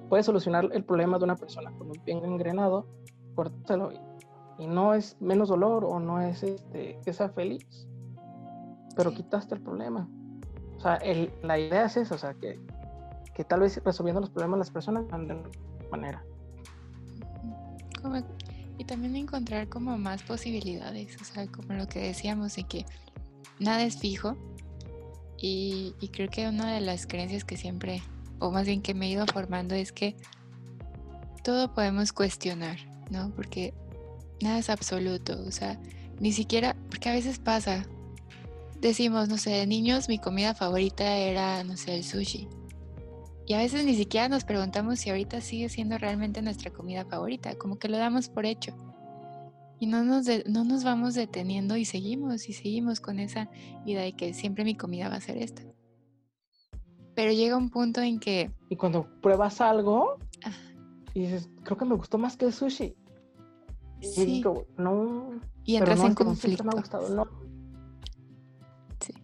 Puede solucionar el problema de una persona con un pie engrenado, córtalo y, y, no es menos dolor o no es este, que sea feliz, pero quitaste el problema. O sea, el, la idea es esa, o sea, que, que tal vez resolviendo los problemas las personas van de manera. y también encontrar como más posibilidades, o sea, como lo que decíamos de que nada es fijo, y, creo que una de las creencias que siempre, o más bien que me he ido formando, es que todo podemos cuestionar, ¿no? Porque nada es absoluto, o sea, ni siquiera, porque a veces pasa, decimos, no sé, de niños mi comida favorita era, no sé, el sushi. Y a veces ni siquiera nos preguntamos si ahorita sigue siendo realmente nuestra comida favorita, como que lo damos por hecho. Y no nos, no nos vamos deteniendo y seguimos y seguimos con esa idea de que siempre mi comida va a ser esta. Pero llega un punto en que... Y cuando pruebas algo y dices, creo que me gustó más que el sushi. Sí. Y digo, no. Y entras en conflicto. me ha gustado, no. Sí.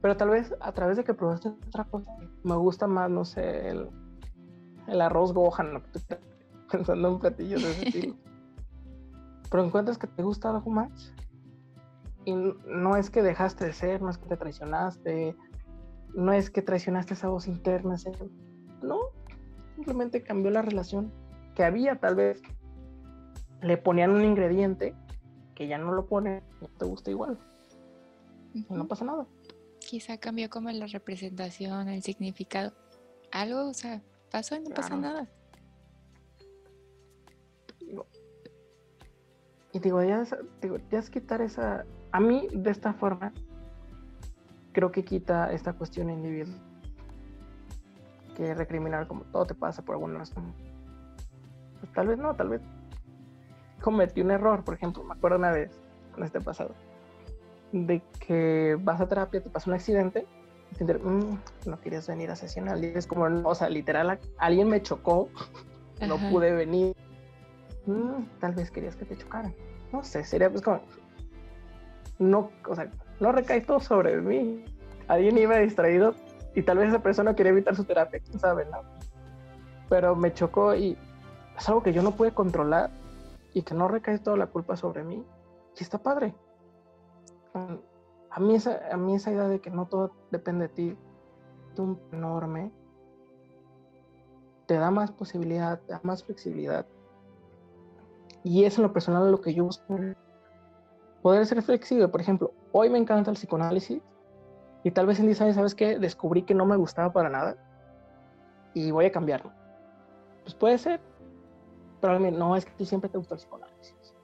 Pero tal vez a través de que probaste otra cosa, me gusta más, no sé, el, el arroz gohan, pensando en platillos de ese estilo pero encuentras que te gusta algo más y no es que dejaste de ser, no es que te traicionaste, no es que traicionaste esa voz interna, no, simplemente cambió la relación que había, tal vez le ponían un ingrediente que ya no lo pone y te gusta igual. no pasa nada. Quizá cambió como la representación, el significado. Algo, o sea, pasó y no pasa nada. Y digo, ya, digo, ya es quitar esa... A mí, de esta forma, creo que quita esta cuestión individual. Que recriminar como todo te pasa por alguna razón. Pues tal vez no, tal vez cometí un error. Por ejemplo, me acuerdo una vez, con este pasado, de que vas a terapia, te pasa un accidente, y mm, no querías venir a sesionar. Y es como, o sea, literal, alguien me chocó, no pude venir. Mm, tal vez querías que te chocaran no sé, sería pues como, no, o sea, no recae todo sobre mí. Alguien iba distraído y tal vez esa persona quería evitar su terapia, quién sabe, ¿no? Pero me chocó y es algo que yo no pude controlar y que no recae toda la culpa sobre mí. Y está padre. A mí esa, a mí esa idea de que no todo depende de ti, es un enorme, te da más posibilidad, te da más flexibilidad, y es en lo personal lo que yo busco. Poder ser flexible. Por ejemplo, hoy me encanta el psicoanálisis y tal vez en 10 años, ¿sabes qué? Descubrí que no me gustaba para nada y voy a cambiarlo. Pues puede ser, pero no es que tú siempre te gusta el psicoanálisis.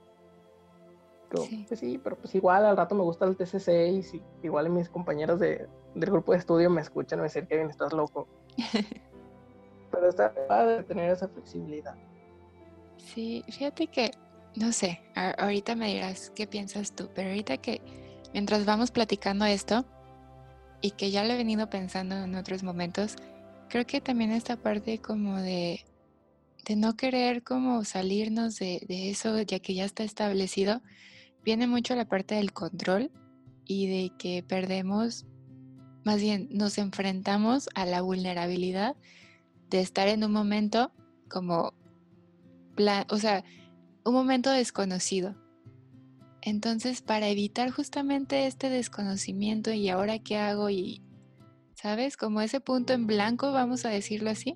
sí. Pues sí, pero pues igual al rato me gusta el TCC y igual mis compañeros de, del grupo de estudio me escuchan me dicen que bien estás loco. pero está padre tener esa flexibilidad. Sí, fíjate que, no sé, ahorita me dirás qué piensas tú, pero ahorita que mientras vamos platicando esto, y que ya lo he venido pensando en otros momentos, creo que también esta parte como de, de no querer como salirnos de, de eso, ya que ya está establecido, viene mucho la parte del control y de que perdemos, más bien nos enfrentamos a la vulnerabilidad de estar en un momento como, o sea, un momento desconocido. Entonces, para evitar justamente este desconocimiento y ahora qué hago y, ¿sabes? Como ese punto en blanco, vamos a decirlo así.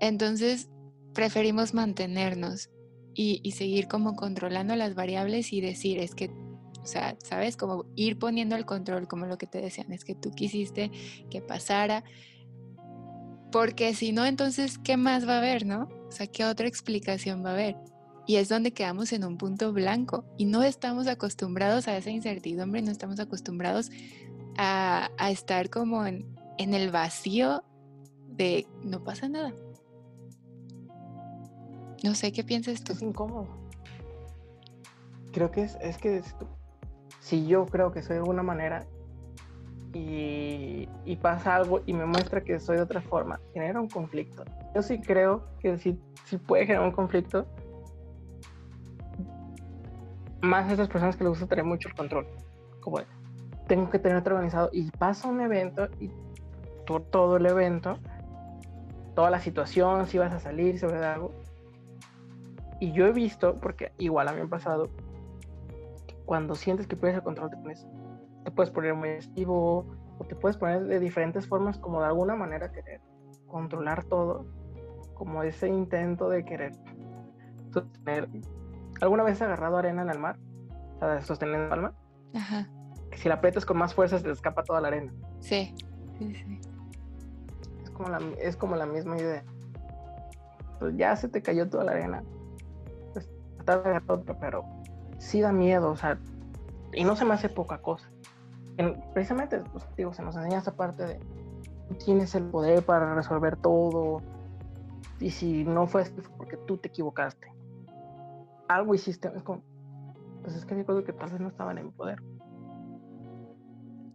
Entonces, preferimos mantenernos y, seguir como controlando las variables y decir, es que o sea, ¿sabes? Como ir poniendo el control, como lo que te decían, es que tú quisiste que pasara. Porque si no, entonces, ¿qué más va a haber, no? O sea, ¿qué otra explicación va a haber? Y es donde quedamos en un punto blanco y no estamos acostumbrados a esa incertidumbre, no estamos acostumbrados a, estar como en, el vacío de no pasa nada. No sé qué piensas tú. Es incómodo. Creo que es, es que si yo creo que soy de alguna manera y, pasa algo y me muestra que soy de otra forma, genera un conflicto. Yo sí creo que si, si puede generar un conflicto, más a esas personas que les gusta tener mucho el control. Como tengo que tener otro organizado y pasa un evento y por todo el evento, toda la situación, si vas a salir, sobre algo. Y yo he visto, porque igual a mí me ha pasado, cuando sientes que pierdes el control te pones, te puedes poner muy activo o te puedes poner de diferentes formas como de alguna manera querer controlar todo, como ese intento de querer sostener. ¿Alguna vez has agarrado arena en el mar? O sea, sostener en palma. Ajá. Que si la aprietas con más fuerza se te escapa toda la arena. Sí, sí, sí. Es como la, es como la misma idea. Pues ya se te cayó toda la arena. Pues agarrar otra, pero sí da miedo, o sea, y no se me hace poca cosa. precisamente, pues, digo, se nos enseña esa parte de tú tienes el poder para resolver todo, y si no fue porque tú te equivocaste. Algo hiciste, es como, pues es que recuerdo que tal vez no estaban en poder.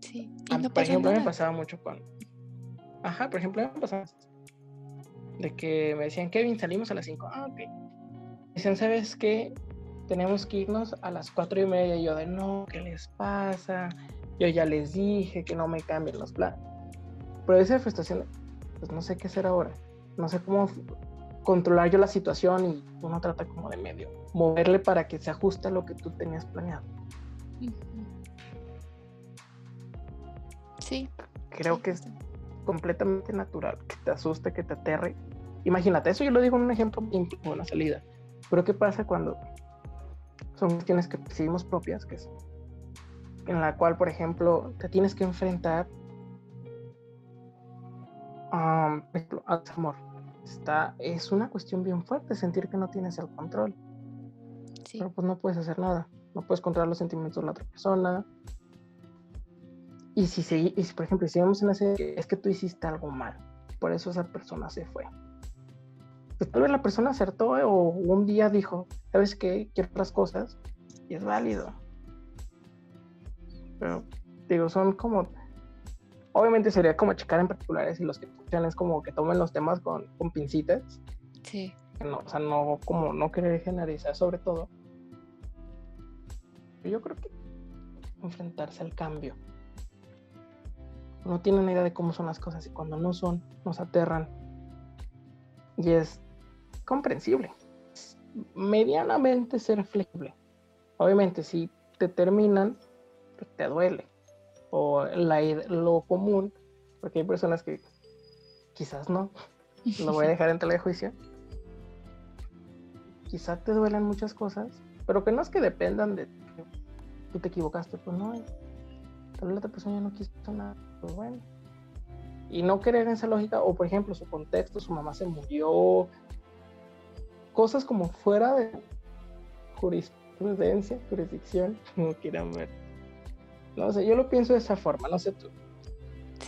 Sí, y no por ejemplo, me pasaba mucho con. Ajá, por ejemplo, me pasaba de que me decían, Kevin, salimos a las 5. Ah, ok. Dicen, ¿sabes qué? tenemos que irnos a las cuatro y media. Y yo de, no, ¿qué les pasa? Yo ya les dije que no me cambien los planes. Pero esa frustración, pues no sé qué hacer ahora. No sé cómo controlar yo la situación y uno trata como de medio, moverle para que se ajuste a lo que tú tenías planeado. Sí. Creo que es completamente natural que te asuste, que te aterre. Imagínate, eso yo lo digo en un ejemplo de una salida. Pero ¿qué pasa cuando son cuestiones que percibimos propias, que es en la cual, por ejemplo, te tienes que enfrentar a al amor. Está, es una cuestión bien fuerte sentir que no tienes el control. Pero pues no puedes hacer nada. No puedes controlar los sentimientos de la otra persona. Y si, y si por ejemplo, si en ese, es que tú hiciste algo mal. Por eso esa persona se fue pues tal vez la persona acertó eh, o un día dijo, ¿sabes qué? Quiero otras cosas y es válido. Pero, digo, son como. Obviamente sería como checar en particulares y los que escuchan es como que tomen los temas con, con pincitas. Sí. No, o sea, no, como no querer generalizar sobre todo. Yo creo que enfrentarse al cambio. No tienen idea de cómo son las cosas y cuando no son, nos aterran. Y es comprensible. Medianamente ser flexible. Obviamente, si te terminan, pues te duele. O la, lo común, porque hay personas que quizás no, lo voy a dejar en tela de juicio. Quizás te duelen muchas cosas, pero que no es que dependan de tú te equivocaste, pues no, tal vez la otra persona ya no quiso nada, pues bueno. Y no querer en esa lógica, o por ejemplo, su contexto, su mamá se murió, cosas como fuera de jurisprudencia, jurisdicción, como quieran ver. No sé, yo lo pienso de esa forma, no sé tú.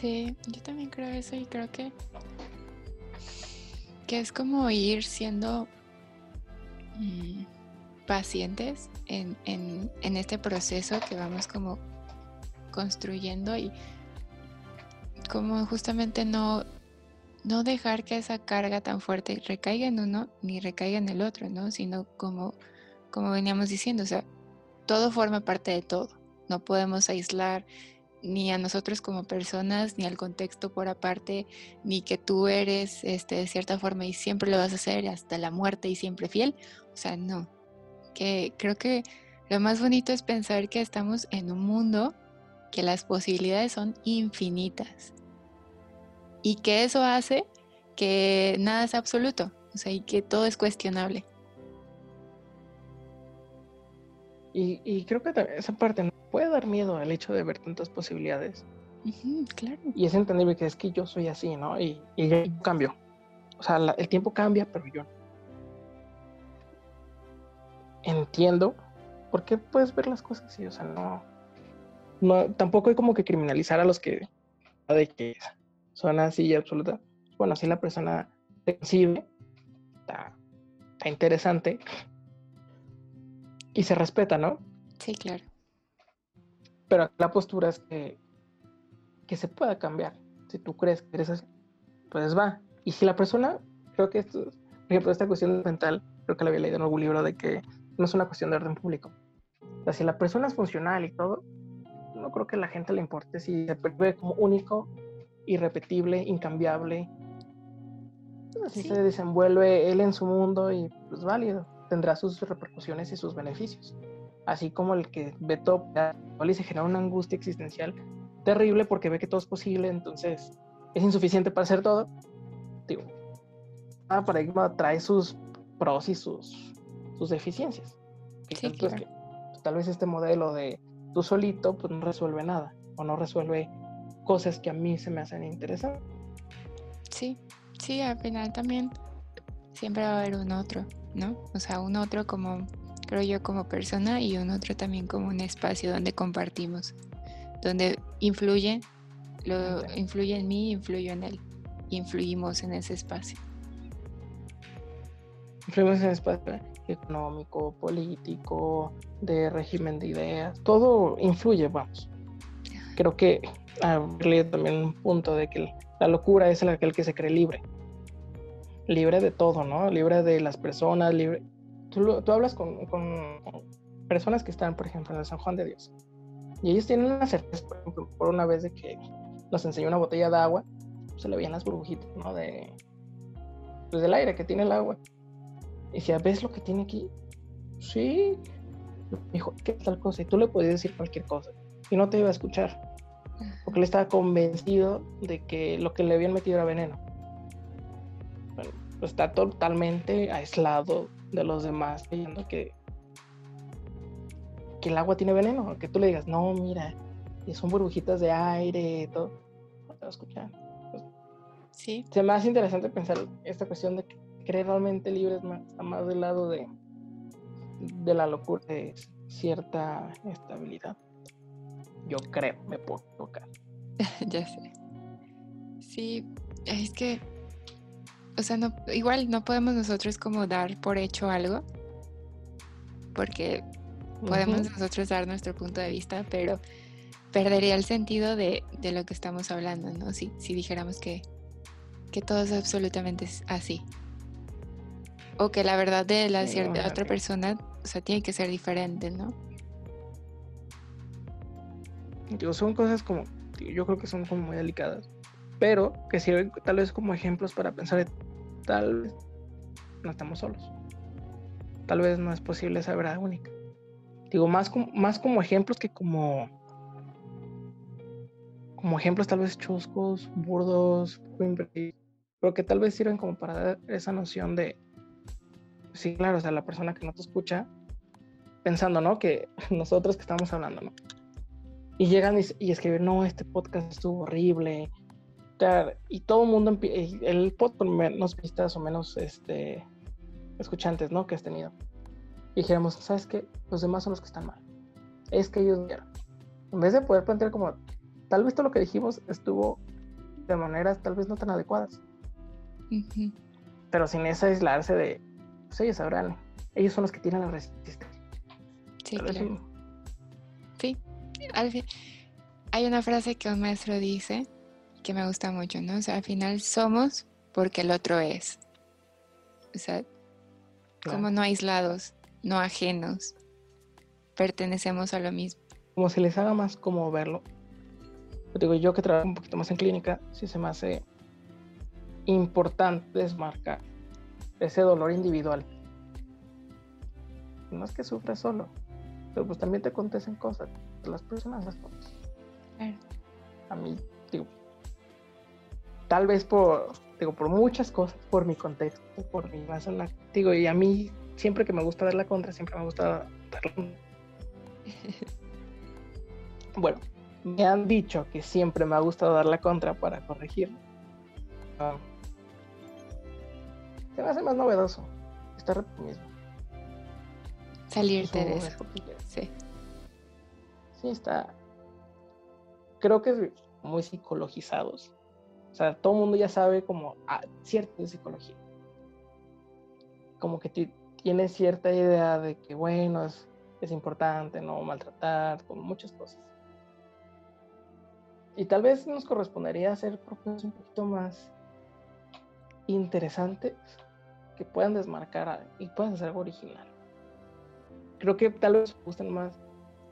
Sí, yo también creo eso y creo que, que es como ir siendo mm, pacientes en, en, en, este proceso que vamos como construyendo y como justamente no, no dejar que esa carga tan fuerte recaiga en uno ni recaiga en el otro, ¿no? Sino como, como veníamos diciendo, o sea, todo forma parte de todo. No podemos aislar ni a nosotros como personas, ni al contexto por aparte, ni que tú eres este, de cierta forma y siempre lo vas a hacer hasta la muerte y siempre fiel. O sea, no. Que creo que lo más bonito es pensar que estamos en un mundo que las posibilidades son infinitas y que eso hace que nada es absoluto, o sea, y que todo es cuestionable. Y, creo que esa parte no puede dar miedo el hecho de ver tantas posibilidades. claro. Y es entendible que es que yo soy así, ¿no? Y, yo cambio. O sea, el tiempo cambia, pero yo entiendo por qué puedes ver las cosas así. O sea, no, no tampoco hay como que criminalizar a los que de que son así y absoluta. Bueno, si la persona te concibe, está, está interesante y se respeta, ¿no? Sí, claro. Pero la postura es que, que se pueda cambiar. Si tú crees que eres así, pues va. Y si la persona, creo que esto, por ejemplo, esta cuestión mental, creo que la había leído en algún libro de que no es una cuestión de orden público. O sea, si la persona es funcional y todo, no creo que a la gente le importe si se ve como único, irrepetible, incambiable. Así se desenvuelve él en su mundo y pues válido tendrá sus repercusiones y sus beneficios. Así como el que ve todo y se genera una angustia existencial terrible porque ve que todo es posible, entonces es insuficiente para hacer todo. Digo, cada paradigma trae sus pros y sus, sus deficiencias. Pues, tal vez este modelo de tú solito pues no resuelve nada o no resuelve cosas que a mí se me hacen interesantes. Sí, sí, al final también siempre va a haber un otro. ¿No? O sea, un otro como, creo yo, como persona y un otro también como un espacio donde compartimos, donde influye, lo influye en mí, influyo en él, influimos en ese espacio. Influimos en el espacio económico, político, de régimen de ideas, todo influye, vamos. Creo que habría también un punto de que la locura es aquel que se cree libre libre de todo, ¿no? Libre de las personas, libre... Tú, tú hablas con, con, personas que están, por ejemplo, en el San Juan de Dios. Y ellos tienen una certeza, por ejemplo, por una vez de que nos enseñó una botella de agua, se le veían las burbujitas, ¿no? De, pues del aire que tiene el agua. Y si ¿ves lo que tiene aquí? Sí. Dijo, ¿qué tal cosa? Y tú le podías decir cualquier cosa. Y no te iba a escuchar. Porque él estaba convencido de que lo que le habían metido era veneno está totalmente aislado de los demás, creyendo que, que el agua tiene veneno, que tú le digas, no, mira, son burbujitas de aire, todo, no te va a escuchar. Pues, sí. Se me hace interesante pensar esta cuestión de que creer realmente libre es más, está más del lado de, de la locura, de cierta estabilidad. Yo creo, me puedo tocar. ya sé. Sí, es que o sea, no, igual no podemos nosotros como dar por hecho algo, porque podemos nosotros dar nuestro punto de vista, pero perdería el sentido de, lo que estamos hablando, ¿no? Si, si dijéramos que, que todo es absolutamente así. O que la verdad de la cierta otra persona, o sea, tiene que ser diferente, ¿no? Digo, son cosas como, yo creo que son como muy delicadas, pero que sirven tal vez como ejemplos para pensar tal vez no estamos solos. Tal vez no es posible esa verdad única. Digo, más como, más como ejemplos que como como ejemplos tal vez chuscos, burdos, pero que tal vez sirven como para dar esa noción de, sí, claro, o sea, la persona que no te escucha, pensando, ¿no? Que nosotros que estamos hablando, ¿no? Y llegan y, y escriben, no, este podcast estuvo horrible, y todo el mundo, el podcast menos vistas o menos este, escuchantes, ¿no? Que has tenido. Y dijéramos, ¿sabes qué? Los demás son los que están mal. Es que ellos vieron. En vez de poder plantear como, tal vez todo lo que dijimos estuvo de maneras tal vez no tan adecuadas. Pero sin ese aislarse de, pues ellos sabrán, ellos son los que tienen la resistencia. Sí, Sí, hay una frase que un maestro dice que me gusta mucho, ¿no? O sea, al final somos porque el otro es. O sea, como no aislados, no ajenos, pertenecemos a lo mismo. Como se les haga más como verlo. Yo digo, yo que trabajo un poquito más en clínica, sí se me hace importante desmarcar ese dolor individual. No es que sufres solo, pero pues también te acontecen cosas. Las personas las cosas. A mí, digo, tal vez por, digo, por muchas cosas, por mi contexto, por mi razón, digo, y a mí siempre que me gusta dar la contra, siempre me gusta dar Bueno, me han dicho que siempre me ha gustado dar la contra para corregir. Ah, se me hace más novedoso estar mismo. Salirte de eso. Sí. Sí, está. Creo que muy psicologizados. Sea, todo el mundo ya sabe como ah, cierto de psicología. Como que tiene cierta idea de que, bueno, es, es importante no maltratar, como muchas cosas. Y tal vez nos correspondería hacer propuestas un poquito más interesantes que puedan desmarcar y puedan hacer algo original. Creo que tal vez gusten más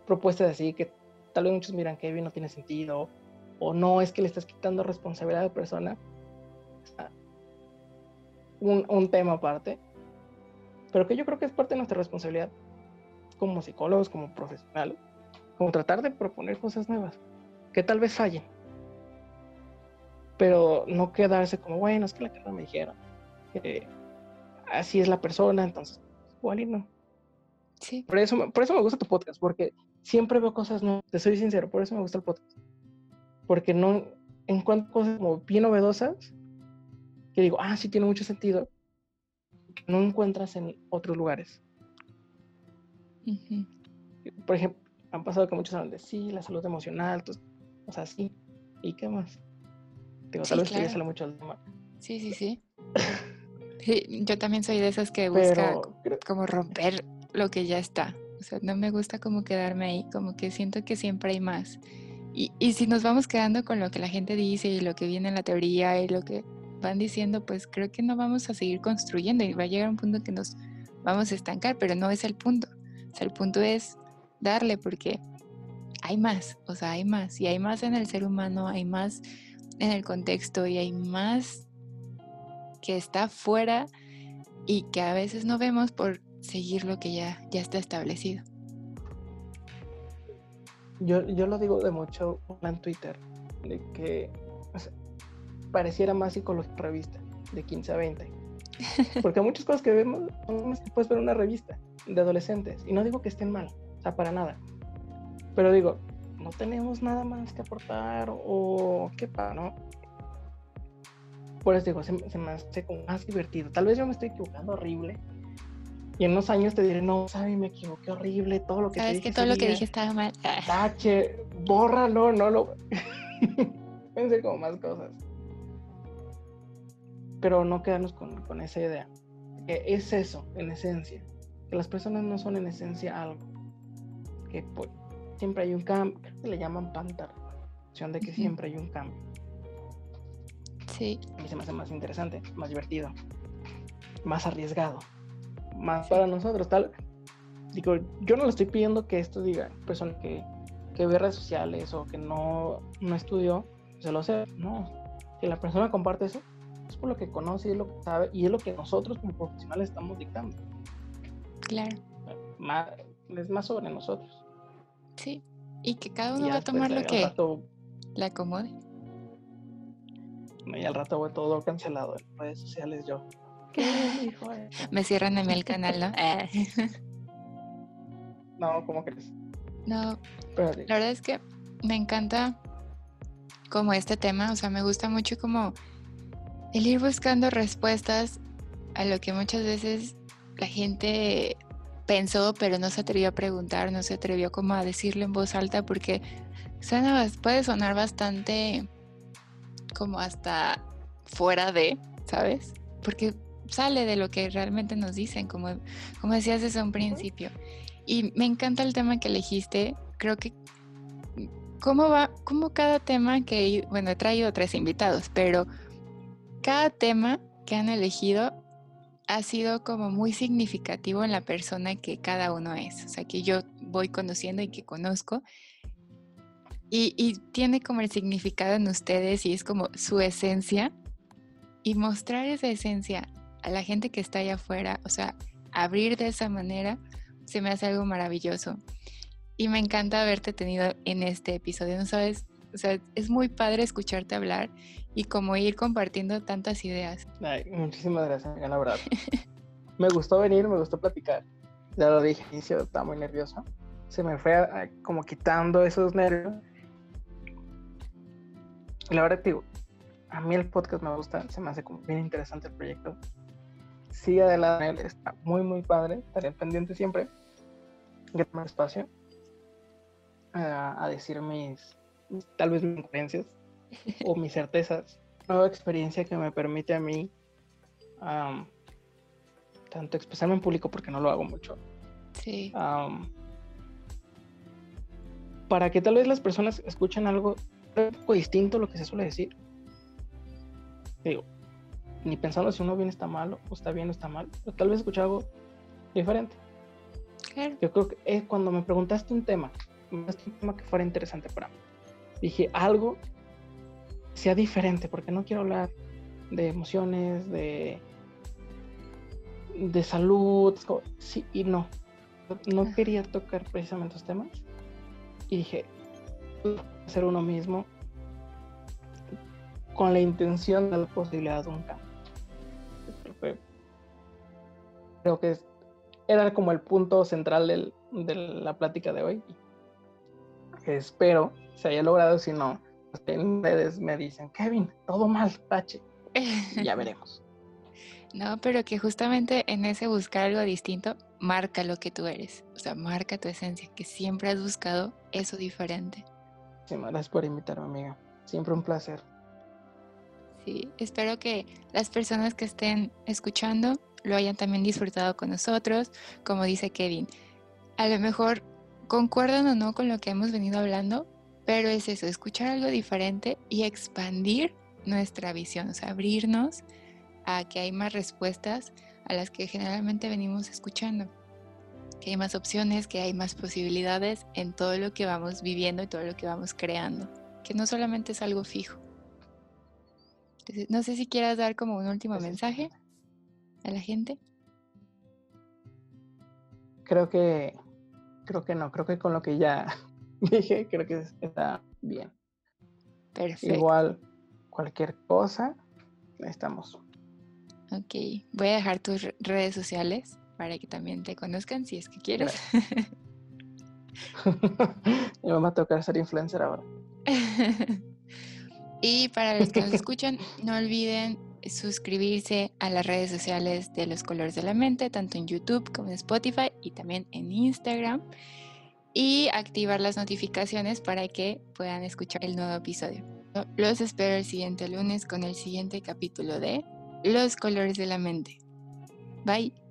propuestas así que tal vez muchos miran que no tiene sentido o no es que le estás quitando responsabilidad a la persona. Un, un tema aparte, pero que yo creo que es parte de nuestra responsabilidad como psicólogos, como profesionales, como tratar de proponer cosas nuevas que tal vez fallen, pero no quedarse como, bueno, es que la cara me dijeron, así es la persona, entonces, igual y no. Sí. Por eso, por eso me gusta tu podcast, porque siempre veo cosas nuevas, te soy sincero, por eso me gusta el podcast. Porque no encuentro cosas como bien novedosas que digo, ah, sí tiene mucho sentido, que no encuentras en otros lugares. Por ejemplo, han pasado que muchos hablan de sí, la salud emocional, o sea, sí, ¿y qué más? Digo, tal vez claro. mucho el tema. Sí, sí, sí. sí. Yo también soy de esas que busca como romper lo que ya está. O sea, no me gusta como quedarme ahí, como que siento que siempre hay más. Y, y si nos vamos quedando con lo que la gente dice y lo que viene en la teoría y lo que van diciendo, pues creo que no vamos a seguir construyendo y va a llegar un punto que nos vamos a estancar, pero no es el punto. O sea, el punto es darle porque hay más, o sea, hay más. Y hay más en el ser humano, hay más en el contexto y hay más que está fuera y que a veces no vemos por seguir lo que ya, ya está establecido. Yo, yo lo digo de mucho en Twitter, de que pareciera más psicología revista, de 15 a 20. Porque muchas cosas que vemos, puedes ver una revista de adolescentes, y no digo que estén mal, o sea, para nada. Pero digo, no tenemos nada más que aportar o qué pasa, ¿no? Por eso digo, se, se, me hace como más divertido. Tal vez yo me estoy equivocando horrible. Y en unos años te diré, no, sabes, me equivoqué horrible, todo lo que Sabes que todo lo que dije estaba mal. Tache, bórralo, no lo. Pensé como más cosas. Pero no quedarnos con, con esa idea. Que es eso, en esencia. Que las personas no son en esencia algo. Que pues, siempre hay un cambio, se le llaman pantar, de que siempre hay un cambio. Sí. A mí se me hace más interesante, más divertido, más arriesgado, más para nosotros, tal. Digo, yo no le estoy pidiendo que esto diga, persona que, que ve redes sociales o que no, no estudió, se lo sé, no. Si la persona comparte eso, es por lo que conoce y es lo que sabe y es lo que nosotros como profesionales estamos dictando. Claro. Más, es más sobre nosotros. Sí, y que cada uno va a tomar lo que le acomode. Y al rato voy todo cancelado en redes sociales yo. ¿Qué dijo Me cierran a mí el canal, ¿no? no, ¿cómo crees? No, la verdad es que me encanta como este tema, o sea, me gusta mucho como el ir buscando respuestas a lo que muchas veces la gente pensó, pero no se atrevió a preguntar, no se atrevió como a decirlo en voz alta porque suena, puede sonar bastante como hasta fuera de, ¿sabes? Porque sale de lo que realmente nos dicen, como, como decías desde un principio. Y me encanta el tema que elegiste, creo que cómo va, cómo cada tema que, bueno, he traído tres invitados, pero cada tema que han elegido ha sido como muy significativo en la persona que cada uno es, o sea, que yo voy conociendo y que conozco. Y, y tiene como el significado en ustedes y es como su esencia. Y mostrar esa esencia a la gente que está allá afuera, o sea, abrir de esa manera, se me hace algo maravilloso. Y me encanta haberte tenido en este episodio, ¿no sabes? O sea, es muy padre escucharte hablar y como ir compartiendo tantas ideas. Muchísimas gracias, la verdad. me gustó venir, me gustó platicar. Ya lo dije, inicio, estaba muy nervioso. Se me fue como quitando esos nervios. La verdad, a mí el podcast me gusta, se me hace como bien interesante el proyecto. Sigue adelante, está muy, muy padre. Estaré pendiente siempre. Que más espacio a, a decir mis, tal vez mis creencias o mis certezas. Nueva experiencia que me permite a mí tanto expresarme en público porque no lo hago mucho. Sí. para que tal vez las personas escuchen algo un poco distinto a lo que se suele decir. Digo, ni pensando si uno bien está mal o está bien o está mal, pero tal vez escuchar algo diferente. Yo creo que es cuando me preguntaste un tema, un tema que fuera interesante para mí. Dije algo sea diferente, porque no quiero hablar de emociones, de, de salud, sí y no. No quería tocar precisamente esos temas. Y dije, ser uno mismo con la intención de la posibilidad de un cambio. Creo que era como el punto central del, de la plática de hoy. Espero se haya logrado, si no, en redes me dicen, Kevin, todo mal, tache. ya veremos. No, pero que justamente en ese buscar algo distinto, marca lo que tú eres. O sea, marca tu esencia, que siempre has buscado eso diferente. Sí, gracias por invitarme, amiga. Siempre un placer. Espero que las personas que estén escuchando lo hayan también disfrutado con nosotros. Como dice Kevin, a lo mejor concuerdan o no con lo que hemos venido hablando, pero es eso, escuchar algo diferente y expandir nuestra visión, abrirnos a que hay más respuestas a las que generalmente venimos escuchando, que hay más opciones, que hay más posibilidades en todo lo que vamos viviendo y todo lo que vamos creando, que no solamente es algo fijo. Entonces, no sé si quieras dar como un último mensaje a la gente. Creo que, creo que no, creo que con lo que ya dije, creo que está bien. Perfecto. Igual, cualquier cosa, estamos. Ok, voy a dejar tus redes sociales para que también te conozcan si es que quieres. Me va a tocar ser influencer ahora. Y para los que nos escuchan, no olviden suscribirse a las redes sociales de los colores de la mente, tanto en YouTube como en Spotify y también en Instagram y activar las notificaciones para que puedan escuchar el nuevo episodio. Los espero el siguiente lunes con el siguiente capítulo de Los colores de la mente. Bye.